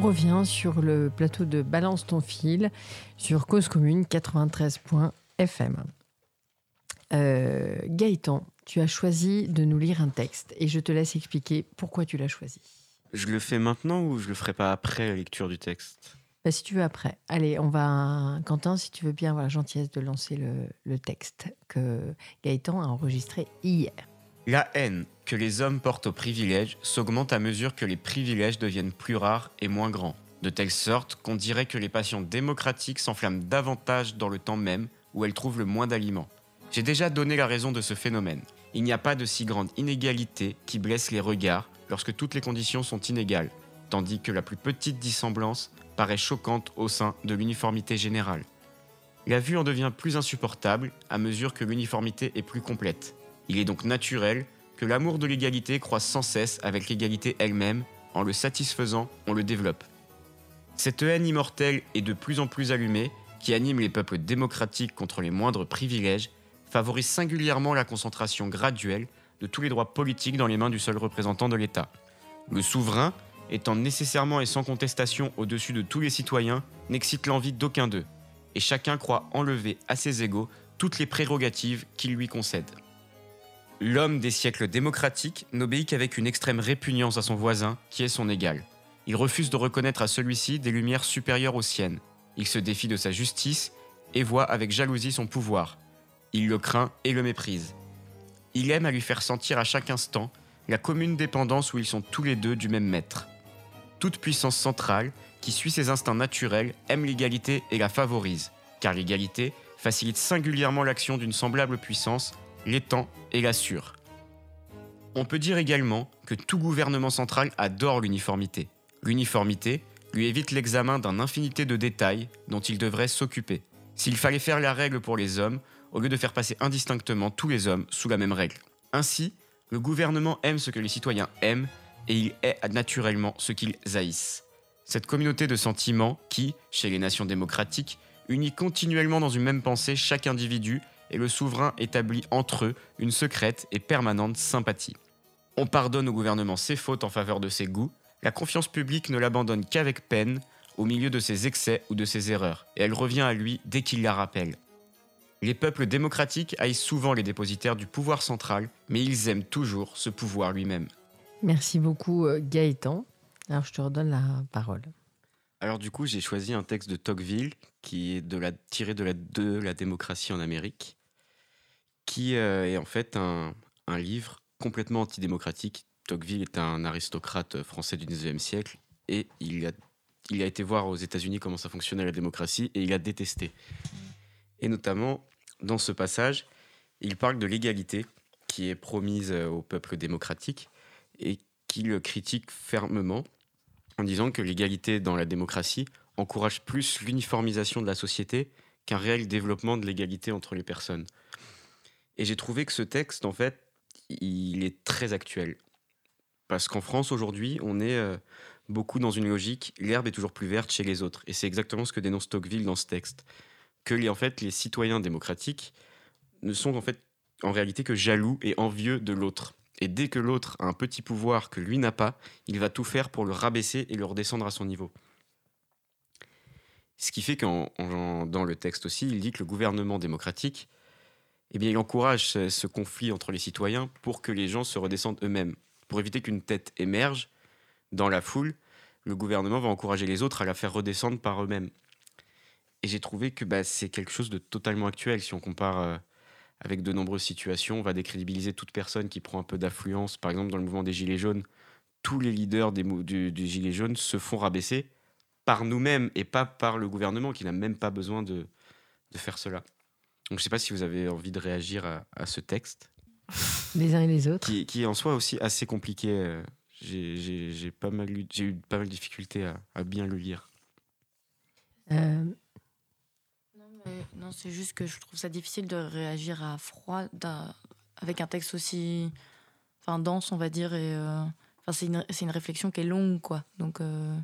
revient sur le plateau de Balance ton fil sur Cause Commune 93.fm. Euh, Gaëtan, tu as choisi de nous lire un texte et je te laisse expliquer pourquoi tu l'as choisi. Je le fais maintenant ou je le ferai pas après la lecture du texte? Bah, si tu veux après. Allez, on va. Quentin, si tu veux bien avoir la gentillesse de lancer le, le texte que Gaëtan a enregistré hier. La haine que les hommes portent aux privilèges s'augmente à mesure que les privilèges deviennent plus rares et moins grands, de telle sorte qu'on dirait que les passions démocratiques s'enflamment davantage dans le temps même où elles trouvent le moins d'aliments. J'ai déjà donné la raison de ce phénomène. Il n'y a pas de si grande inégalité qui blesse les regards lorsque toutes les conditions sont inégales, tandis que la plus petite dissemblance paraît choquante au sein de l'uniformité générale. La vue en devient plus insupportable à mesure que l'uniformité est plus complète. Il est donc naturel que l'amour de l'égalité croisse sans cesse avec l'égalité elle-même, en le satisfaisant, on le développe. Cette haine immortelle est de plus en plus allumée, qui anime les peuples démocratiques contre les moindres privilèges, favorise singulièrement la concentration graduelle de tous les droits politiques dans les mains du seul représentant de l'État. Le souverain, étant nécessairement et sans contestation au-dessus de tous les citoyens, n'excite l'envie d'aucun d'eux, et chacun croit enlever à ses égaux toutes les prérogatives qu'il lui concède. L'homme des siècles démocratiques n'obéit qu'avec une extrême répugnance à son voisin, qui est son égal. Il refuse de reconnaître à celui-ci des lumières supérieures aux siennes. Il se défie de sa justice et voit avec jalousie son pouvoir. Il le craint et le méprise. Il aime à lui faire sentir à chaque instant la commune dépendance où ils sont tous les deux du même maître. Toute puissance centrale, qui suit ses instincts naturels, aime l'égalité et la favorise, car l'égalité facilite singulièrement l'action d'une semblable puissance, l'étend et l'assure. On peut dire également que tout gouvernement central adore l'uniformité. L'uniformité lui évite l'examen d'un infinité de détails dont il devrait s'occuper. S'il fallait faire la règle pour les hommes, au lieu de faire passer indistinctement tous les hommes sous la même règle. Ainsi, le gouvernement aime ce que les citoyens aiment et il est naturellement ce qu'ils haïssent. Cette communauté de sentiments qui, chez les nations démocratiques, unit continuellement dans une même pensée chaque individu et le souverain établit entre eux une secrète et permanente sympathie. On pardonne au gouvernement ses fautes en faveur de ses goûts, la confiance publique ne l'abandonne qu'avec peine au milieu de ses excès ou de ses erreurs, et elle revient à lui dès qu'il la rappelle. Les peuples démocratiques haïssent souvent les dépositaires du pouvoir central, mais ils aiment toujours ce pouvoir lui-même. Merci beaucoup, euh, Gaëtan. Alors, je te redonne la parole. Alors du coup, j'ai choisi un texte de Tocqueville qui est de la, tiré de la, la démocratie en Amérique, qui euh, est en fait un, livre complètement antidémocratique. Tocqueville est un aristocrate français du 19e siècle et il a, il a été voir aux États-Unis comment ça fonctionnait la démocratie et il a détesté. Et notamment, dans ce passage, il parle de l'égalité qui est promise euh, au peuple démocratique et qu'il critique fermement en disant que l'égalité dans la démocratie encourage plus l'uniformisation de la société qu'un réel développement de l'égalité entre les personnes. Et j'ai trouvé que ce texte, en fait, il est très actuel. Parce qu'en France, aujourd'hui, on est euh, beaucoup dans une logique, l'herbe est toujours plus verte chez les autres. Et c'est exactement ce que dénonce Tocqueville dans ce texte. Que les, en les citoyens démocratiques ne sont en réalité que jaloux et envieux de l'autre. Et dès que l'autre a un petit pouvoir que lui n'a pas, il va tout faire pour le rabaisser et le redescendre à son niveau. Ce qui fait qu'en en- dans le texte aussi, il dit que le gouvernement démocratique, eh bien, il encourage ce, ce conflit entre les citoyens pour que les gens se redescendent eux-mêmes. Pour éviter qu'une tête émerge dans la foule, le gouvernement va encourager les autres à la faire redescendre par eux-mêmes. Et j'ai trouvé que bah, c'est quelque chose de totalement actuel si on compare euh, avec de nombreuses situations. On va décrédibiliser toute personne qui prend un peu d'affluence. Par exemple, dans le mouvement des Gilets jaunes, tous les leaders des du, du Gilets jaunes se font rabaisser par nous-mêmes et pas par le gouvernement qui n'a même pas besoin de, de faire cela. Donc je ne sais pas si vous avez envie de réagir à, à ce texte, *laughs* Les uns et les autres. qui, qui est en soi aussi assez compliqué. euh, J'ai eu pas mal de difficultés à, à bien le lire. Euh, Non, mais- non, c'est juste que je trouve ça difficile de réagir à froid avec un texte aussi enfin, dense, on va dire. Et, euh, enfin, c'est une, une réflexion qui est longue, quoi. Donc, euh,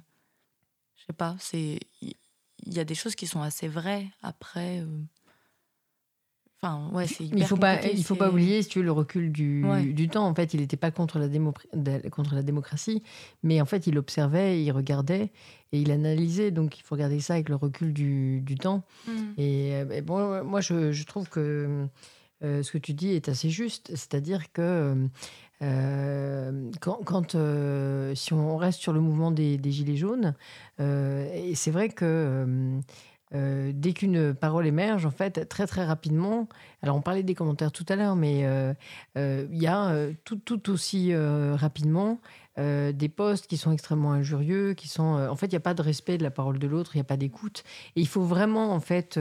je sais pas, c'est il il y, a des choses qui sont assez vraies. Après, euh, Enfin, ouais, c'est Il faut pas, il faut pas oublier, si tu veux, le recul du, Ouais. du temps. En fait, il n'était pas contre la, démo- contre la démocratie, mais en fait, il observait, il regardait et il analysait. Donc, il faut regarder ça avec le recul du, du temps. Mm. Et, euh, et bon, moi, je, je trouve que euh, ce que tu dis est assez juste. C'est-à-dire que euh, quand, quand, euh, si on reste sur le mouvement des, des Gilets jaunes, et c'est vrai que euh, dès qu'une parole émerge, en fait, très très rapidement, alors on parlait des commentaires tout à l'heure, mais euh, euh, il y a tout, aussi rapidement des posts qui sont extrêmement injurieux, qui sont, en fait, il n'y a pas de respect de la parole de l'autre, il n'y a pas d'écoute, et il faut vraiment en fait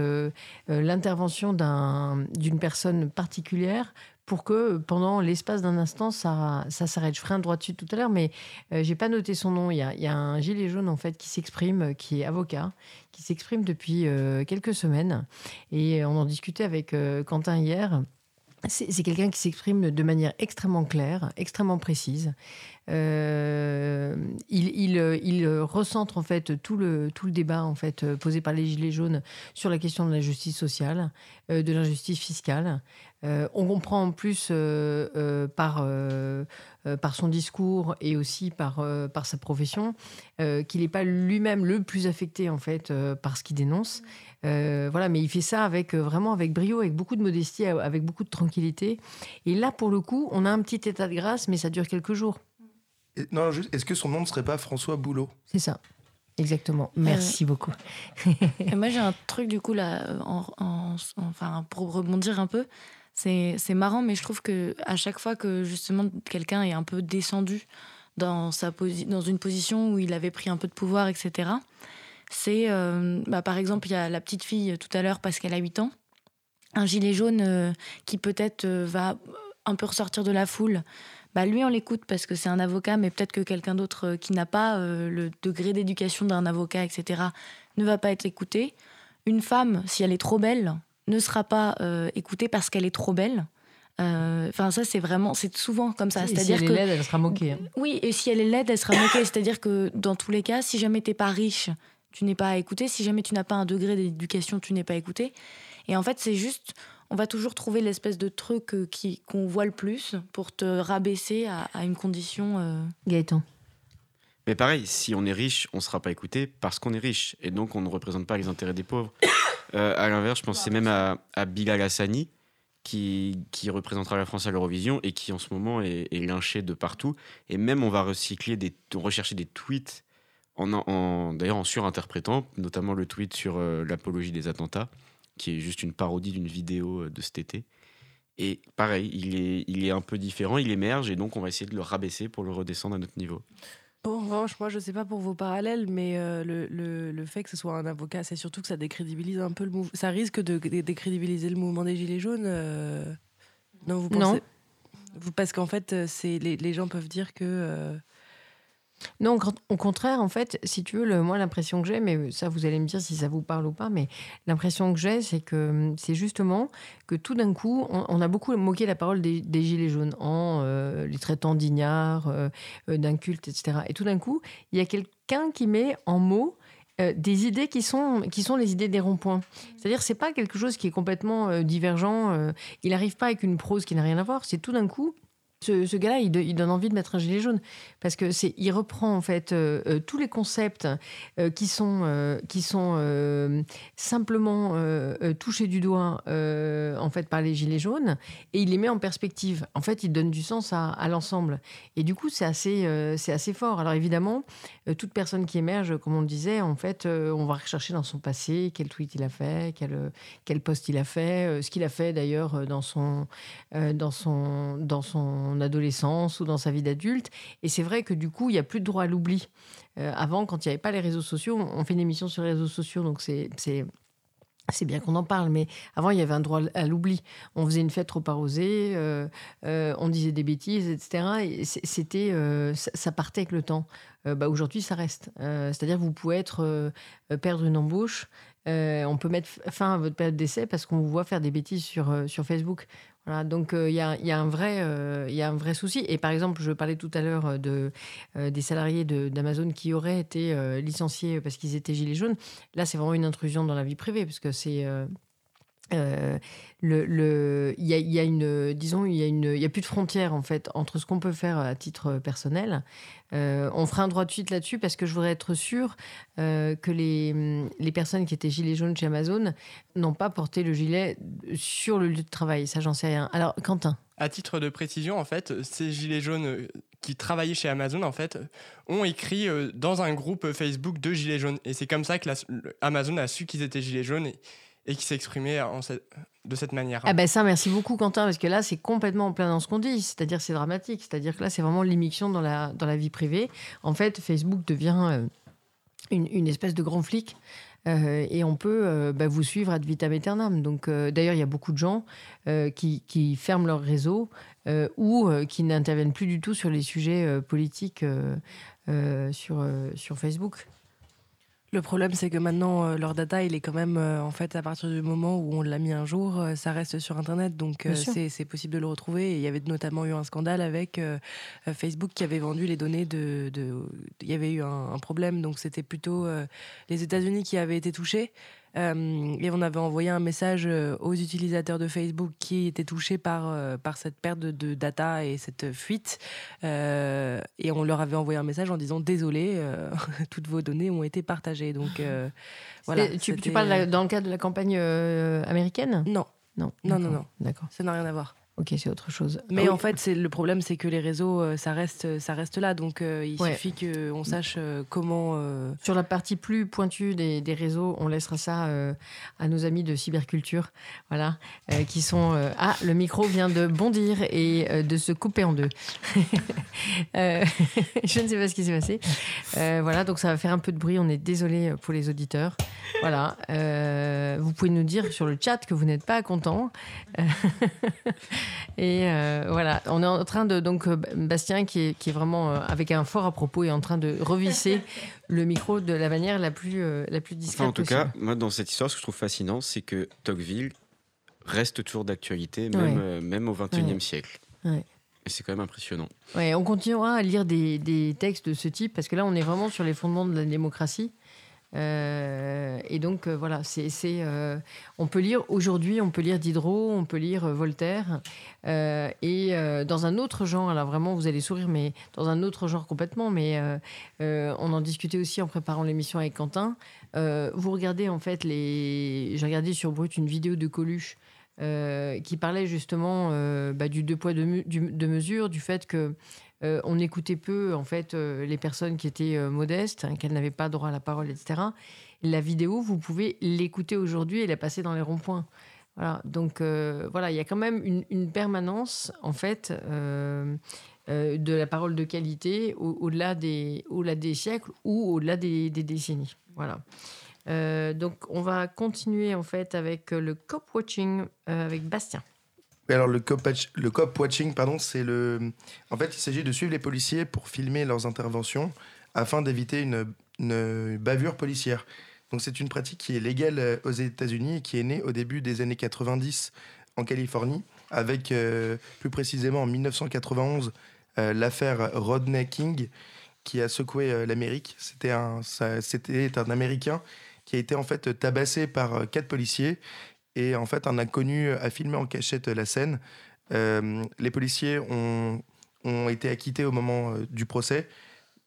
l'intervention d'un- d'une personne particulière pour que pendant l'espace d'un instant, ça, ça s'arrête. Je ferai un droit dessus tout à l'heure, mais euh, j'ai pas noté son nom. Il y a, un gilet jaune en fait qui s'exprime, euh, qui est avocat, qui s'exprime depuis euh, quelques semaines, et on en discutait avec euh, Quentin hier. C'est quelqu'un qui s'exprime de manière extrêmement claire, extrêmement précise. Euh, il, euh, euh, recentre en fait tout le, tout le débat en fait euh, posé par les gilets jaunes sur la question de la justice sociale, euh, de l'injustice fiscale. Euh, on comprend en plus euh, euh, par, euh, euh, par son discours et aussi par, euh, par sa profession euh, qu'il n'est pas lui-même le plus affecté en fait euh, par ce qu'il dénonce. Euh, voilà, mais il fait ça avec euh, vraiment avec brio, avec beaucoup de modestie, euh, avec beaucoup de tranquillité. Et là, pour le coup, on a un petit état de grâce, mais ça dure quelques jours. Et- non, juste, est-ce que son nom ne serait pas François Boulot? C'est ça. Exactement. Merci beaucoup. *laughs* Et moi, j'ai un truc, du coup, là, euh, en, en- enfin, pour rebondir un peu. C'est marrant, mais je trouve que à chaque fois que justement quelqu'un est un peu descendu dans, sa dans une position où il avait pris un peu de pouvoir, etc., c'est, euh, bah, par exemple, il y a la petite fille tout à l'heure parce qu'elle a 8 ans, un gilet jaune euh, qui peut-être euh, va un peu ressortir de la foule. Bah, lui, on l'écoute parce que c'est un avocat, mais peut-être que quelqu'un d'autre qui n'a pas le degré d'éducation d'un avocat, etc., ne va pas être écouté. Une femme, si elle est trop belle, ne sera pas euh, écoutée parce qu'elle est trop belle. Euh, Enfin, ça, c'est vraiment, c'est souvent comme ça. Et si C'est-à-dire elle est que laide, elle sera moquée. hein. oui, et si elle est laide, elle sera moquée. C'est-à-dire que dans tous les cas, si jamais t'es pas riche, tu n'es pas écouté. Si jamais tu n'as pas un degré d'éducation, tu n'es pas écouté. Et en fait, c'est juste, on va toujours trouver l'espèce de truc euh, qui qu'on voit le plus pour te rabaisser à, à une condition. euh, Gaëtan. Mais pareil, si on est riche, on ne sera pas écouté parce qu'on est riche. Et donc, on ne représente pas les intérêts des pauvres. Euh, à l'inverse, je pensais même à, à Bilal Hassani, qui, qui représentera la France à l'Eurovision et qui, en ce moment, est, lynché de partout. Et même, on va recycler, des, rechercher des tweets, en, d'ailleurs en surinterprétant, notamment le tweet sur euh, l'apologie des attentats, qui est juste une parodie d'une vidéo euh, de cet été. Et pareil, il est, il est un peu différent, il émerge, et donc on va essayer de le rabaisser pour le redescendre à notre niveau. Bon, en revanche, moi, je sais pas pour vos parallèles, mais euh, le, le, le fait que ce soit un avocat, c'est surtout que ça décrédibilise un peu le mouvement. Ça risque de dé- décrédibiliser le mouvement des Gilets jaunes. euh, Non, vous pensez? Non. Parce qu'en fait, euh, les, les gens peuvent dire que. Non, au- contraire, en fait, si tu veux, le, moi, l'impression que j'ai, mais ça, vous allez me dire si ça vous parle ou pas, mais l'impression que j'ai, c'est que c'est justement que tout d'un coup, on, a beaucoup moqué la parole des, Gilets jaunes en euh, les traitant d'ignards, euh, euh, d'incultes, etc. Et tout d'un coup, il y a quelqu'un qui met en mots euh, des idées qui sont, qui sont les idées des ronds-points. C'est-à-dire, c'est pas quelque chose qui est complètement divergent. il n'arrive pas avec une prose qui n'a rien à voir. C'est tout d'un coup, ce, gars-là, il, donne envie de mettre un gilet jaune parce que c'est, il reprend en fait euh, euh, tous les concepts euh, qui sont qui sont simplement touchés du doigt en fait par les gilets jaunes et il les met en perspective. En fait, il donne du sens à, à l'ensemble et du coup, c'est assez c'est assez fort. Alors évidemment, toute personne qui émerge, comme on le disait, en fait, on va rechercher dans son passé quel tweet il a fait, quel quel post il a fait, ce qu'il a fait d'ailleurs dans son dans son dans son adolescence ou dans sa vie d'adulte. Et c'est vrai que du coup, il n'y a plus de droit à l'oubli. Euh, avant, quand il n'y avait pas les réseaux sociaux, on fait une émission sur les réseaux sociaux, donc c'est c'est bien qu'on en parle, mais avant, il y avait un droit à l'oubli. On faisait une fête trop arrosée, euh, euh, on disait des bêtises, etc. Et c'était, ça, partait avec le temps. Bah, Aujourd'hui, ça reste. C'est-à-dire vous pouvez être, perdre une embauche, on peut mettre fin à votre période d'essai parce qu'on vous voit faire des bêtises sur, sur Facebook. Donc il y, a, un vrai, souci. Et par exemple, je parlais tout à l'heure euh, euh, des salariés d'Amazon qui auraient été euh, licenciés parce qu'ils étaient gilets jaunes. Là, c'est vraiment une intrusion dans la vie privée, parce que c'est. Euh, y a, une, disons, il y a une, il y a plus de frontières en fait entre ce qu'on peut faire à titre personnel. Euh, on fera un droit de suite là-dessus parce que je voudrais être sûre euh, que les, les personnes qui étaient gilets jaunes chez Amazon n'ont pas porté le gilet sur le lieu de travail. Ça, j'en sais rien. Alors, Quentin. À titre de précision, en fait, ces gilets jaunes euh, qui travaillaient chez Amazon, en fait, ont écrit dans un groupe Facebook de gilets jaunes. Et c'est comme ça que Amazon a su qu'ils étaient gilets jaunes et en cette- de cette manière. Ah ben ça, merci beaucoup Quentin, parce que là, c'est complètement en plein dans ce qu'on dit. C'est-à-dire, c'est dramatique. C'est-à-dire que là, c'est vraiment l'immixtion dans la, dans la vie privée. En fait, Facebook devient euh, une, une espèce de grand flic. euh, et on peut euh, bah, vous suivre ad vitam aeternam. Donc, d'ailleurs, il y a beaucoup de gens qui, qui ferment leur réseau ou qui n'interviennent plus du tout sur les sujets politiques sur, sur Facebook. Le problème, c'est que maintenant, euh, leur data, il est quand même, euh, en fait, à partir du moment où on l'a mis un jour, euh, ça reste sur Internet. Donc, c'est possible de le retrouver. Et il y avait notamment eu un scandale avec Facebook qui avait vendu les données de. de- Il y avait eu un, un problème. Donc, c'était plutôt les États-Unis qui avaient été touchés. Euh, et on avait envoyé un message euh, aux utilisateurs de Facebook qui étaient touchés par, euh, par cette perte de, de data et cette fuite. Euh, et on leur avait envoyé un message en disant désolé, *laughs* toutes vos données ont été partagées. Donc *laughs* voilà. Tu, tu parles dans le cadre de la campagne américaine? Non, Non, Non, non, non. D'accord. ça n'a rien à voir. Ok, c'est autre chose. Mais Ah oui. en fait, c'est le problème, c'est que les réseaux, euh, ça reste, ça reste là. Donc euh, il Ouais. suffit qu'on sache euh, comment. euh, Sur la partie plus pointue des, des réseaux, on laissera ça euh, à nos amis de cyberculture, voilà, euh, qui sont euh, ah le micro vient de bondir et euh, de se couper en deux. *laughs* Euh, *laughs* je ne sais pas ce qui s'est passé. Euh, voilà, donc ça va faire un peu de bruit. On est désolé pour les auditeurs. Voilà, Euh, vous pouvez nous dire sur le chat que vous n'êtes pas content. *laughs* et euh, voilà, on est en train de donc euh, Bastien qui est, qui est vraiment euh, avec un fort à propos est en train de revisser *laughs* le micro de la manière la plus la plus discrète Enfin, en tout possible. cas, moi, dans cette histoire, ce que je trouve fascinant, c'est que Tocqueville reste toujours d'actualité, même, Ouais. euh, même au XXIe Ouais. siècle. Ouais. Et c'est quand même impressionnant. Ouais, on continuera à lire des, des textes de ce type parce que là, on est vraiment sur les fondements de la démocratie. Euh, et donc euh, voilà, c'est, euh, on peut lire aujourd'hui, on peut lire Diderot, on peut lire Voltaire, et dans un autre genre. Alors vraiment, vous allez sourire, mais dans un autre genre complètement. Mais on en discutait aussi en préparant l'émission avec Quentin. Vous regardez en fait les, j'ai regardé sur Brut une vidéo de Coluche. qui parlait justement bah, du deux poids deux, du- deux mesures, du fait que euh, on écoutait peu en fait euh, les personnes qui étaient euh, modestes, hein, qu'elles n'avaient pas droit à la parole, etc. La vidéo, vous pouvez l'écouter aujourd'hui et la passer dans les ronds-points. Voilà. Donc voilà, il y a quand même une, permanence en fait de la parole de qualité au- au-delà des, des siècles ou au-delà des, des décennies. Voilà. Donc on va continuer en fait avec le cop watching avec Bastien. Alors le cop, watch- le cop watching, pardon, c'est le. En fait, il s'agit de suivre les policiers pour filmer leurs interventions afin d'éviter une, bavure policière. Donc c'est une pratique qui est légale euh, aux États-Unis et qui est née au début des années 90 en Californie, avec euh, plus précisément en 1991 euh, l'affaire Rodney King qui a secoué l'Amérique. C'était un, ça- un Américain qui a été en fait tabassé par quatre policiers et en fait un inconnu a filmé en cachette la scène. Euh, les policiers ont, ont été acquittés au moment euh, du procès,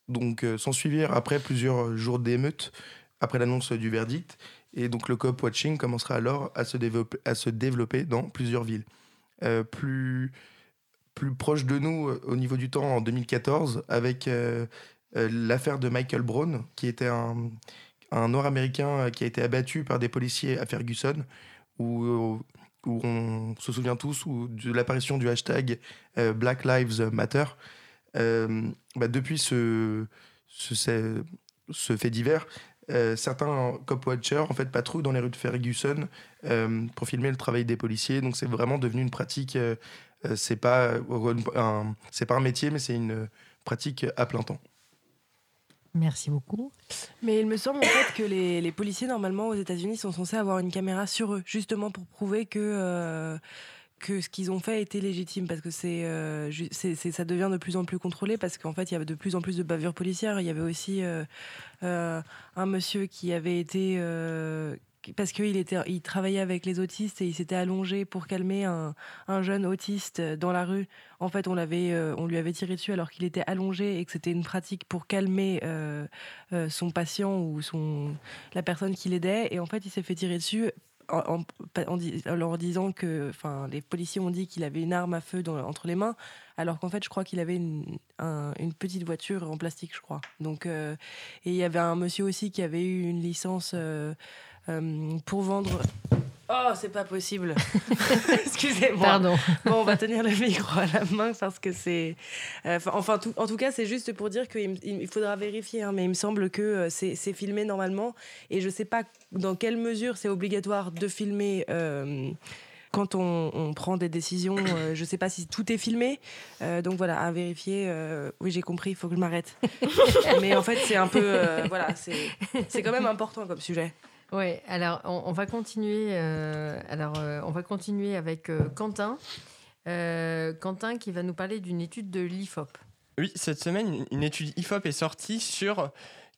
donc euh, s'en suivirent après plusieurs jours d'émeute après l'annonce du verdict et donc le cop watching commencera alors à se développer, dans plusieurs villes. Plus plus proche de nous au niveau du temps en 2014 avec l'affaire de Michael Brown qui était un, un Nord-Américain euh, qui a été abattu par des policiers à Ferguson où, euh, où on se souvient tous de l'apparition du hashtag euh, Black Lives Matter. Euh, bah, depuis ce, ce, fait divers, certains cop watchers en fait patrouillent dans les rues de Ferguson pour filmer le travail des policiers. Donc c'est vraiment devenu une pratique. c'est pas c'est pas un métier, mais c'est une pratique à plein temps. Merci beaucoup. Mais il me semble en fait que les, policiers, normalement, aux États-Unis, sont censés avoir une caméra sur eux, justement pour prouver que, euh, que ce qu'ils ont fait était légitime. Parce que c'est, euh, c'est, ça devient de plus en plus contrôlé, parce qu'en fait, il y avait de plus en plus de bavures policières. Il y avait aussi euh, un monsieur qui avait été. Parce qu'il il travaillait avec les autistes et il s'était allongé pour calmer un, un jeune autiste dans la rue. En fait, on l'avait, euh, on lui avait tiré dessus alors qu'il était allongé et que c'était une pratique pour calmer euh, euh, son patient ou son la personne qui l'aidait. Et en fait, il s'est fait tirer dessus. En, leur disant que, enfin, les policiers ont dit qu'il avait une arme à feu entre les mains, alors qu'en fait, je crois qu'il avait une, un- une petite voiture en plastique, je crois. Donc, et il y avait un monsieur aussi qui avait eu une licence pour vendre. Oh, c'est pas possible. *laughs* Excusez-moi. Pardon. Bon, on va tenir le micro à la main parce que c'est. euh, Enfin, tout- en tout cas, c'est juste pour dire qu'il il faudra vérifier, hein, mais il me semble que euh, c'est c'est filmé normalement. Et je sais pas dans quelle mesure c'est obligatoire de filmer. euh, quand on, on prend des décisions, euh, je sais pas si tout est filmé. Euh, donc voilà, à vérifier. euh, oui, j'ai compris, il faut que je m'arrête. *laughs* mais en fait, c'est un peu. euh, voilà, c'est c'est quand même important comme sujet. Oui, alors on, va continuer. euh, alors euh, on va continuer avec euh, Quentin. Quentin qui va nous parler d'une étude de l'IFOP. Oui, cette semaine, une- étude IFOP est sortie sur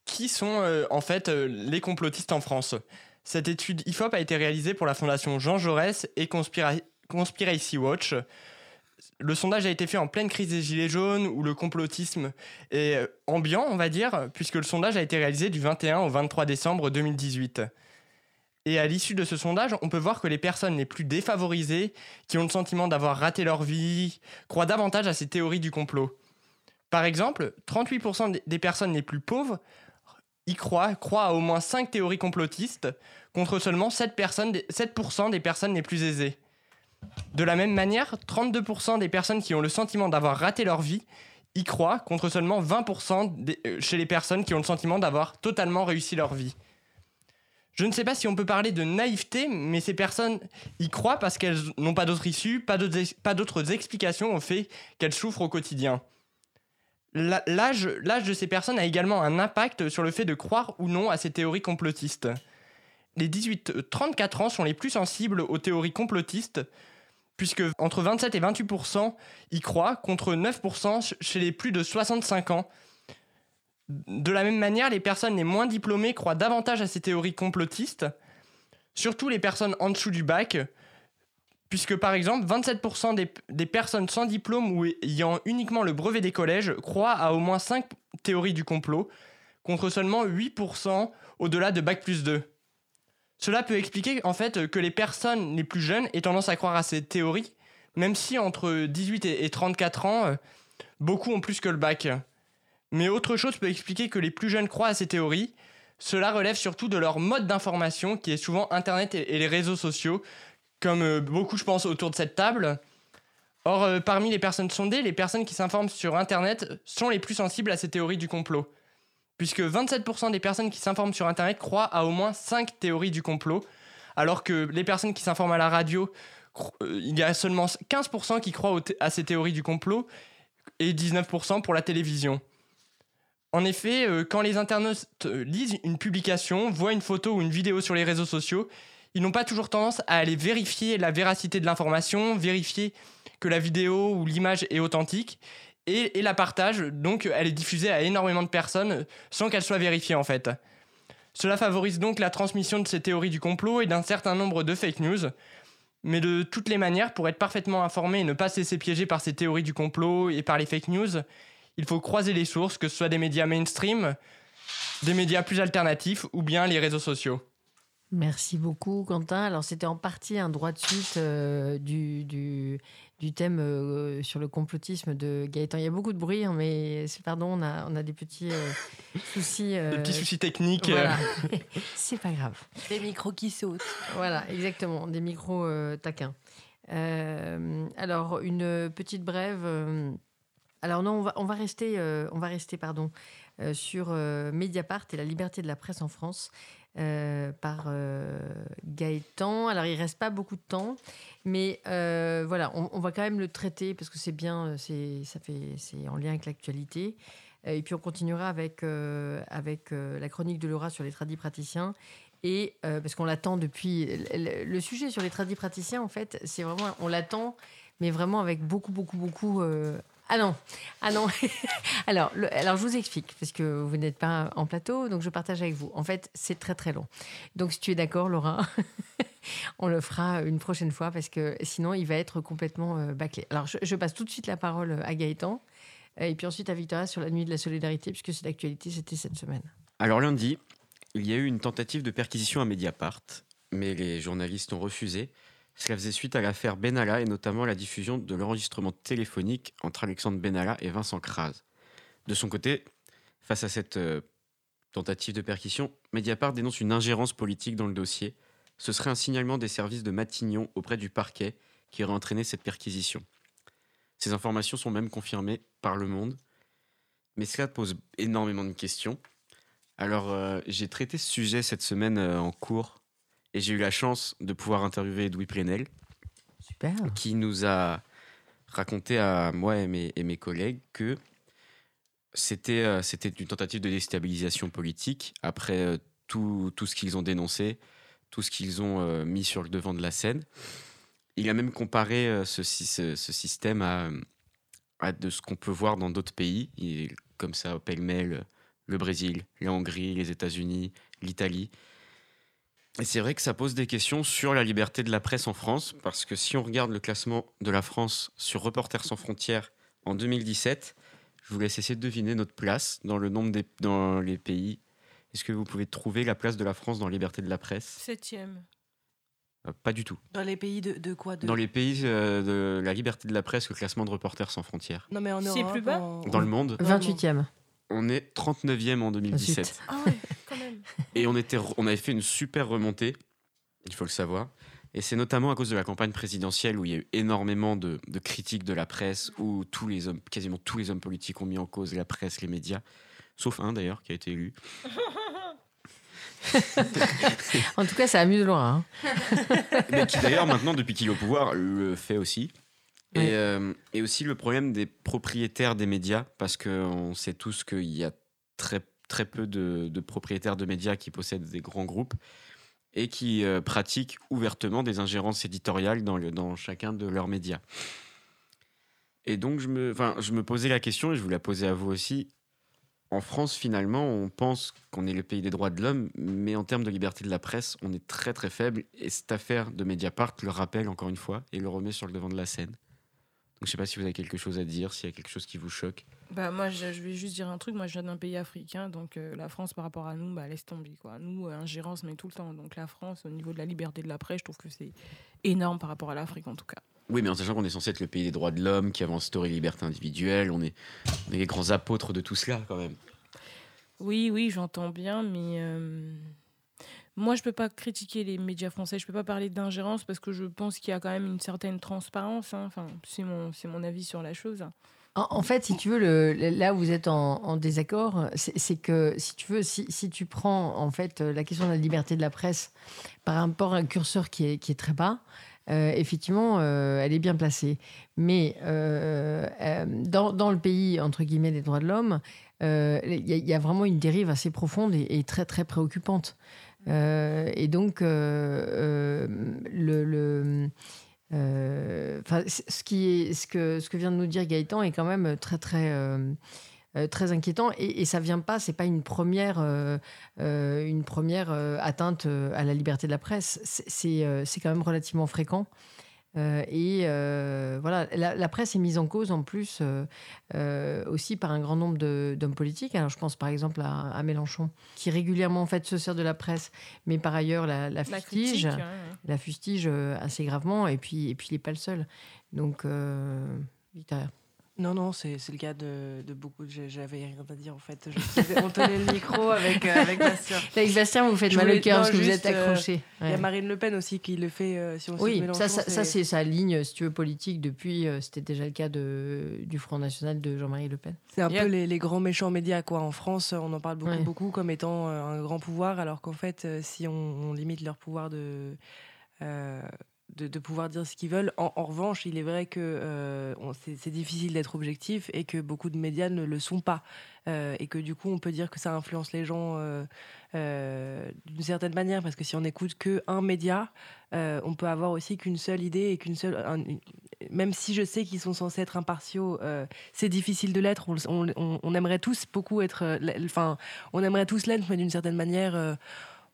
qui sont en fait les complotistes en France. Cette étude IFOP a été réalisée pour la fondation Jean Jaurès et Conspira- Conspiracy Watch. Le sondage a été fait en pleine crise des Gilets jaunes où le complotisme est ambiant, on va dire, puisque le sondage a été réalisé du 21 au 23 décembre 2018. Et à l'issue de ce sondage, on peut voir que les personnes les plus défavorisées, qui ont le sentiment d'avoir raté leur vie, croient davantage à ces théories du complot. Par exemple, 38% des- personnes les plus pauvres y croient, croient à au moins 5 théories complotistes, contre seulement 7%, personnes, des- 7% des personnes les plus aisées. De la même manière, 32% des personnes qui ont le sentiment d'avoir raté leur vie y croient, contre seulement 20% des- euh, chez les personnes qui ont le sentiment d'avoir totalement réussi leur vie. Je ne sais pas si on peut parler de naïveté, mais ces personnes y croient parce qu'elles n'ont pas d'autre issue, pas d'autres explications au fait qu'elles souffrent au quotidien. L'âge de ces personnes a également un impact sur le fait de croire ou non à ces théories complotistes. Les 18-34 ans sont les plus sensibles aux théories complotistes, puisque entre 27 et 28% y croient, contre 9% ch- chez les plus de 65 ans. De la même manière, les personnes les moins diplômées croient davantage à ces théories complotistes, surtout les personnes en dessous du bac, puisque par exemple 27% des, personnes sans diplôme ou ayant uniquement le brevet des collèges croient à au moins 5 théories du complot, contre seulement 8% au-delà de Bac plus 2. Cela peut expliquer en fait que les personnes les plus jeunes aient tendance à croire à ces théories, même si entre 18 et et 34 ans, euh, beaucoup ont plus que le bac. Mais autre chose peut expliquer que les plus jeunes croient à ces théories. Cela relève surtout de leur mode d'information, qui est souvent Internet et les réseaux sociaux, comme euh, beaucoup, je pense, autour de cette table. Or, euh, parmi les personnes sondées, les personnes qui s'informent sur Internet sont les plus sensibles à ces théories du complot. Puisque 27% des personnes qui s'informent sur Internet croient à au moins 5 théories du complot, alors que les personnes qui s'informent à la radio, euh, il y a seulement 15% qui croient à ces théories du complot et 19% pour la télévision. En effet, euh, quand les internautes euh, lisent une publication, voient une photo ou une vidéo sur les réseaux sociaux, ils n'ont pas toujours tendance à aller vérifier la véracité de l'information, vérifier que la vidéo ou l'image est authentique et, la partagent. Donc, elle est diffusée à énormément de personnes euh, sans qu'elle soit vérifiée en fait. Cela favorise donc la transmission de ces théories du complot et d'un certain nombre de fake news. Mais de toutes les manières, pour être parfaitement informé et ne pas se laisser piéger par ces théories du complot et par les fake news, il faut croiser les sources, que ce soit des médias mainstream, des médias plus alternatifs ou bien les réseaux sociaux. Merci beaucoup, Quentin. Alors, c'était en partie un droit de suite euh, du, du, du thème euh, sur le complotisme de Gaëtan. Il y a beaucoup de bruit, hein, mais c'est pardon, on a, on a des petits euh, *laughs* soucis. euh, Des petits soucis techniques. Voilà. *laughs* c'est pas grave. Des micros qui sautent. Voilà, exactement, des micros euh, taquins. Euh, alors, une petite brève. Alors non, on va, rester, euh, on va rester pardon, euh, sur euh, Mediapart et la liberté de la presse en France par Gaëtan. Alors, il reste pas beaucoup de temps, mais voilà, on, va quand même le traiter parce que c'est bien, c'est, ça c'est en lien avec l'actualité. Et puis, on continuera avec, avec la chronique de Laura sur les tradis praticiens. Et parce qu'on l'attend depuis. Le, sujet sur les tradis praticiens, en fait, c'est vraiment. On l'attend, mais vraiment avec beaucoup, beaucoup, beaucoup. Ah non, ah non. *laughs* alors, alors, je vous explique, parce que vous n'êtes pas en plateau, donc je partage avec vous. En fait, c'est très très long. Donc, si tu es d'accord, Laura, *laughs* on le fera une prochaine fois, parce que sinon, il va être complètement euh, bâclé. Alors, je, passe tout de suite la parole à Gaëtan, et puis ensuite à Victoria sur la nuit de la solidarité, puisque c'est l'actualité, c'était cette semaine. Alors lundi, il y a eu une tentative de perquisition à Mediapart, mais les journalistes ont refusé. Cela faisait suite à l'affaire Benalla et notamment la diffusion de l'enregistrement téléphonique entre Alexandre Benalla et Vincent Kras. De son côté, face à cette euh, tentative de perquisition, Mediapart dénonce une ingérence politique dans le dossier. Ce serait un signalement des services de Matignon auprès du parquet qui aurait entraîné cette perquisition. Ces informations sont même confirmées par Le Monde, mais cela pose énormément de questions. Alors, euh, j'ai traité ce sujet cette semaine euh, en cours et j'ai eu la chance de pouvoir interviewer Edoui Plenel, Super. qui nous a raconté à moi et mes, et mes collègues que c'était euh, c'était une tentative de déstabilisation politique après euh, tout, tout ce qu'ils ont dénoncé, tout ce qu'ils ont euh, mis sur le devant de la scène. Il a même comparé ce, sy- ce- ce système à, à de ce qu'on peut voir dans d'autres pays, Il- comme ça, pêle-mêle, le Brésil, la Hongrie, les États-Unis, l'Italie. Et c'est vrai que ça pose des questions sur la liberté de la presse en France, parce que si on regarde le classement de la France sur Reporters sans frontières en 2017, je vous laisse essayer de deviner notre place dans le nombre des dans les pays. Est-ce que vous pouvez trouver la place de la France dans la liberté de la presse? Septième. Euh, Pas du tout. Dans les pays de, de quoi de... Dans les pays euh, de la liberté de la presse, le classement de Reporters sans frontières. Non, mais en C'est Europe, plus bas? en- Dans le monde, 28e. On est 39e en 2017. Zut. Ah ouais, quand même. Et on, était, on avait fait une super remontée, il faut le savoir. Et c'est notamment à cause de la campagne présidentielle où il y a eu énormément de, de critiques de la presse, où tous les hommes, quasiment tous les hommes politiques ont mis en cause la presse, les médias, sauf un d'ailleurs qui a été élu. En tout cas, ça amuse Laura. hein. Mais qui d'ailleurs maintenant, depuis qu'il est au pouvoir, le fait aussi. Et, euh, et aussi le problème des propriétaires des médias, parce qu'on sait tous qu'il y a très, très peu de, de propriétaires de médias qui possèdent des grands groupes et qui euh, pratiquent ouvertement des ingérences éditoriales dans, le, dans chacun de leurs médias. Et donc, je me, je me posais la question, et je vous la posais à vous aussi. En France, finalement, on pense qu'on est le pays des droits de l'homme, mais en termes de liberté de la presse, on est très très faible. Et cette affaire de Mediapart le rappelle encore une fois et le remet sur le devant de la scène. Donc je sais pas si vous avez quelque chose à dire, s'il y a quelque chose qui vous choque. Bah moi je, je vais juste dire un truc, moi je viens d'un pays africain, donc euh, la France par rapport à nous, bah laisse tomber quoi. Nous, euh, ingérence mais tout le temps. Donc la France au niveau de la liberté de la presse, je trouve que c'est énorme par rapport à l'Afrique en tout cas. Oui, mais en sachant qu'on est censé être le pays des droits de l'homme, qui avance instauré les libertés individuelles, on est, on est les grands apôtres de tout cela quand même. Oui, oui, j'entends bien, mais euh, moi je peux pas critiquer les médias français, je peux pas parler d'ingérence parce que je pense qu'il y a quand même une certaine transparence. hein. Enfin, c'est mon, mon avis sur la chose. En, fait, si tu veux, là où vous êtes en, désaccord, c'est que si tu veux, si, si tu prends en fait euh, la question de la liberté de la presse par rapport à un curseur qui est, qui est très bas, euh, effectivement, euh, elle est bien placée. Mais dans, dans le pays entre guillemets des droits de l'homme, il y, a- il y a vraiment une dérive assez profonde et, et très très préoccupante. Euh, et donc, euh, euh, ce, qui ce, que, ce que vient de nous dire Gaëtan est quand même très, très, très inquiétant. Et, et ça vient pas, c'est pas une première, une première atteinte à la liberté de la presse. C'est quand même relativement fréquent. Euh, et euh, voilà, la, la presse est mise en cause en plus euh, aussi par un grand nombre d'hommes politiques. Alors je pense par exemple à, à Mélenchon, qui régulièrement en fait se sert de la presse, mais par ailleurs la, la La fustige critique, la fustige assez gravement et puis et puis il n'est pas le seul donc Victoria. Non, non, c'est c'est le cas de, de beaucoup. J'avais rien à dire en fait. Je- on tenait le micro avec, euh, avec Bastien. *laughs* avec Bastien vous faites Je mal au cœur parce que vous êtes euh, accroché Il y a Ouais. Marine Le Pen aussi qui le fait. euh, si on oui ça, ça, ça, c'est sa ligne si tu veux politique depuis euh, c'était déjà le cas de du Front National de Jean-Marie Le Pen C'est un Il y a- peu les, les grands méchants médias quoi. En France, on en parle beaucoup, Ouais. beaucoup comme étant euh, un grand pouvoir, alors qu'en fait, si on, on limite leur pouvoir de euh, de, pouvoir dire ce qu'ils veulent. En, revanche, il est vrai que euh, c'est difficile d'être objectif et que beaucoup de médias ne le sont pas. Euh, et que du coup, on peut dire que ça influence les gens euh, d'une certaine manière, parce que si on n'écoute que un média, on peut avoir aussi qu'une seule idée et qu'une seule. même si je sais qu'ils sont censés être impartiaux, c'est difficile de l'être. On, on- on- aimerait tous beaucoup être. Enfin, on aimerait tous l'être, mais d'une certaine manière,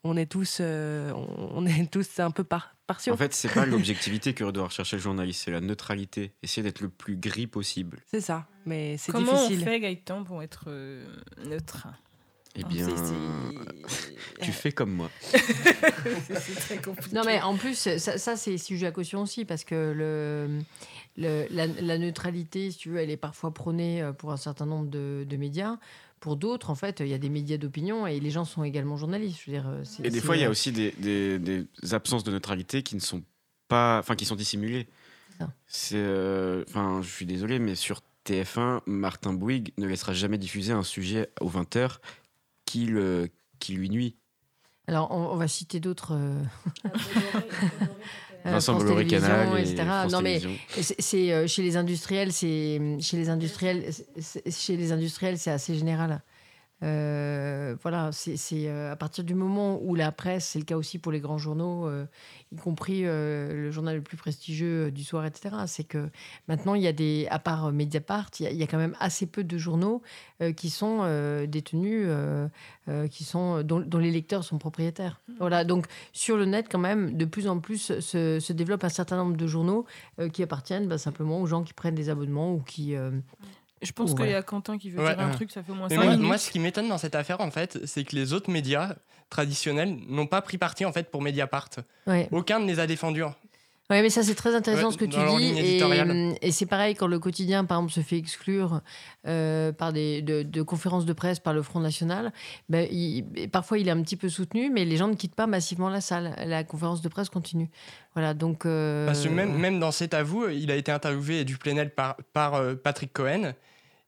on est tous, euh, on est tous un peu par, partiaux. En fait, c'est pas *laughs* l'objectivité que doit rechercher le journaliste, c'est la neutralité. Essayer d'être le plus gris possible. c'est ça, mais c'est Comment difficile. on fait, Gaëtan, pour être euh, neutre? Eh bien, tu fais comme moi. *laughs* C'est très compliqué. Non, mais en plus, ça, ça, c'est sujet à caution aussi, parce que le, le- la, la neutralité, si tu veux, elle est parfois prônée euh, pour un certain nombre de, de médias. Pour d'autres, en fait, il y a des médias d'opinion et les gens sont également journalistes. Je veux dire, euh, c'est- Et des fois, il y a aussi des, des- des absences de neutralité qui ne sont pas, enfin, qui sont dissimulées. C'est, euh, enfin, je suis désolé, mais sur TF1, Martin Bouygues ne laissera jamais diffuser un sujet aux 20h qui, le, qui lui nuit. Alors, on, on va citer d'autres. *laughs* euh, Vincent Bolloré Canal et etc. France non, mais c'est- euh, chez les industriels, c'est chez les industriels, chez les industriels, c'est assez général. Euh, voilà, c'est euh, à partir du moment où la presse, c'est le cas aussi pour les grands journaux, euh, y compris euh, le journal le plus prestigieux du soir, etc. C'est que maintenant, il y a des, à part Mediapart, il y, a- il y a quand même assez peu de journaux qui sont détenus, qui sont dont, dont les lecteurs sont propriétaires. Voilà, donc sur le net, quand même, de plus en plus se, se développe un certain nombre de journaux qui appartiennent bah, simplement aux gens qui prennent des abonnements ou qui. Je pense qu'il y a Quentin qui veut Ouais, dire un ouais. truc, ça fait au moins Mais 5 moi, minutes. moi, ce qui m'étonne dans cette affaire, en fait, c'est que les autres médias traditionnels n'ont pas pris parti en fait pour Mediapart. ouais. Aucun ne les a défendus. Oui, mais ça, c'est très intéressant Ouais, ce que tu dis. Et, hum, et c'est pareil quand le quotidien, par exemple, se fait exclure euh, par des de, de conférences de presse par le Front National. Ben, il- parfois, il est un petit peu soutenu, mais les gens ne quittent pas massivement la salle. La conférence de presse continue. Voilà, donc. euh, Parce que même, même dans C'est à vous, il a été interviewé du Plenel par, par euh, Patrick Cohen.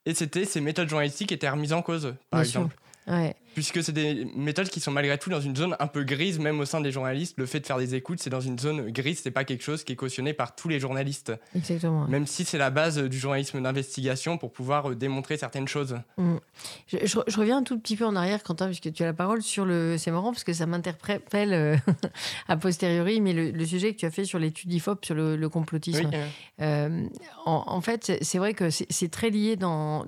Et c'était ses méthodes journalistiques qui étaient remises en cause, par Bien exemple. ouais. Puisque c'est des méthodes qui sont malgré tout dans une zone un peu grise, même au sein des journalistes. Le fait de faire des écoutes, c'est dans une zone grise, c'est pas quelque chose qui est cautionné par tous les journalistes. Exactement. Même si c'est la base euh, du journalisme d'investigation pour pouvoir euh, démontrer certaines choses. Je, je- je reviens un tout petit peu en arrière, Quentin, puisque tu as la parole sur le. C'est marrant parce que ça m'interpelle euh, *laughs* a posteriori, mais le, le sujet que tu as fait sur l'étude IFOP sur le, le complotisme. Oui, euh, en, en fait, c'est- vrai que c'est très lié dans,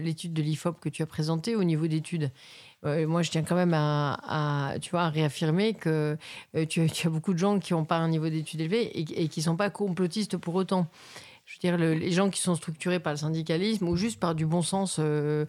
l'étude de l'IFOP que tu as présentée au niveau d'études. Euh, moi, je tiens quand même à, à, tu vois, à réaffirmer que euh, tu, as- tu as beaucoup de gens qui n'ont pas un niveau d'études élevé et, et qui ne sont pas complotistes pour autant. Je veux dire, le- les gens qui sont structurés par le syndicalisme ou juste par du bon sens euh,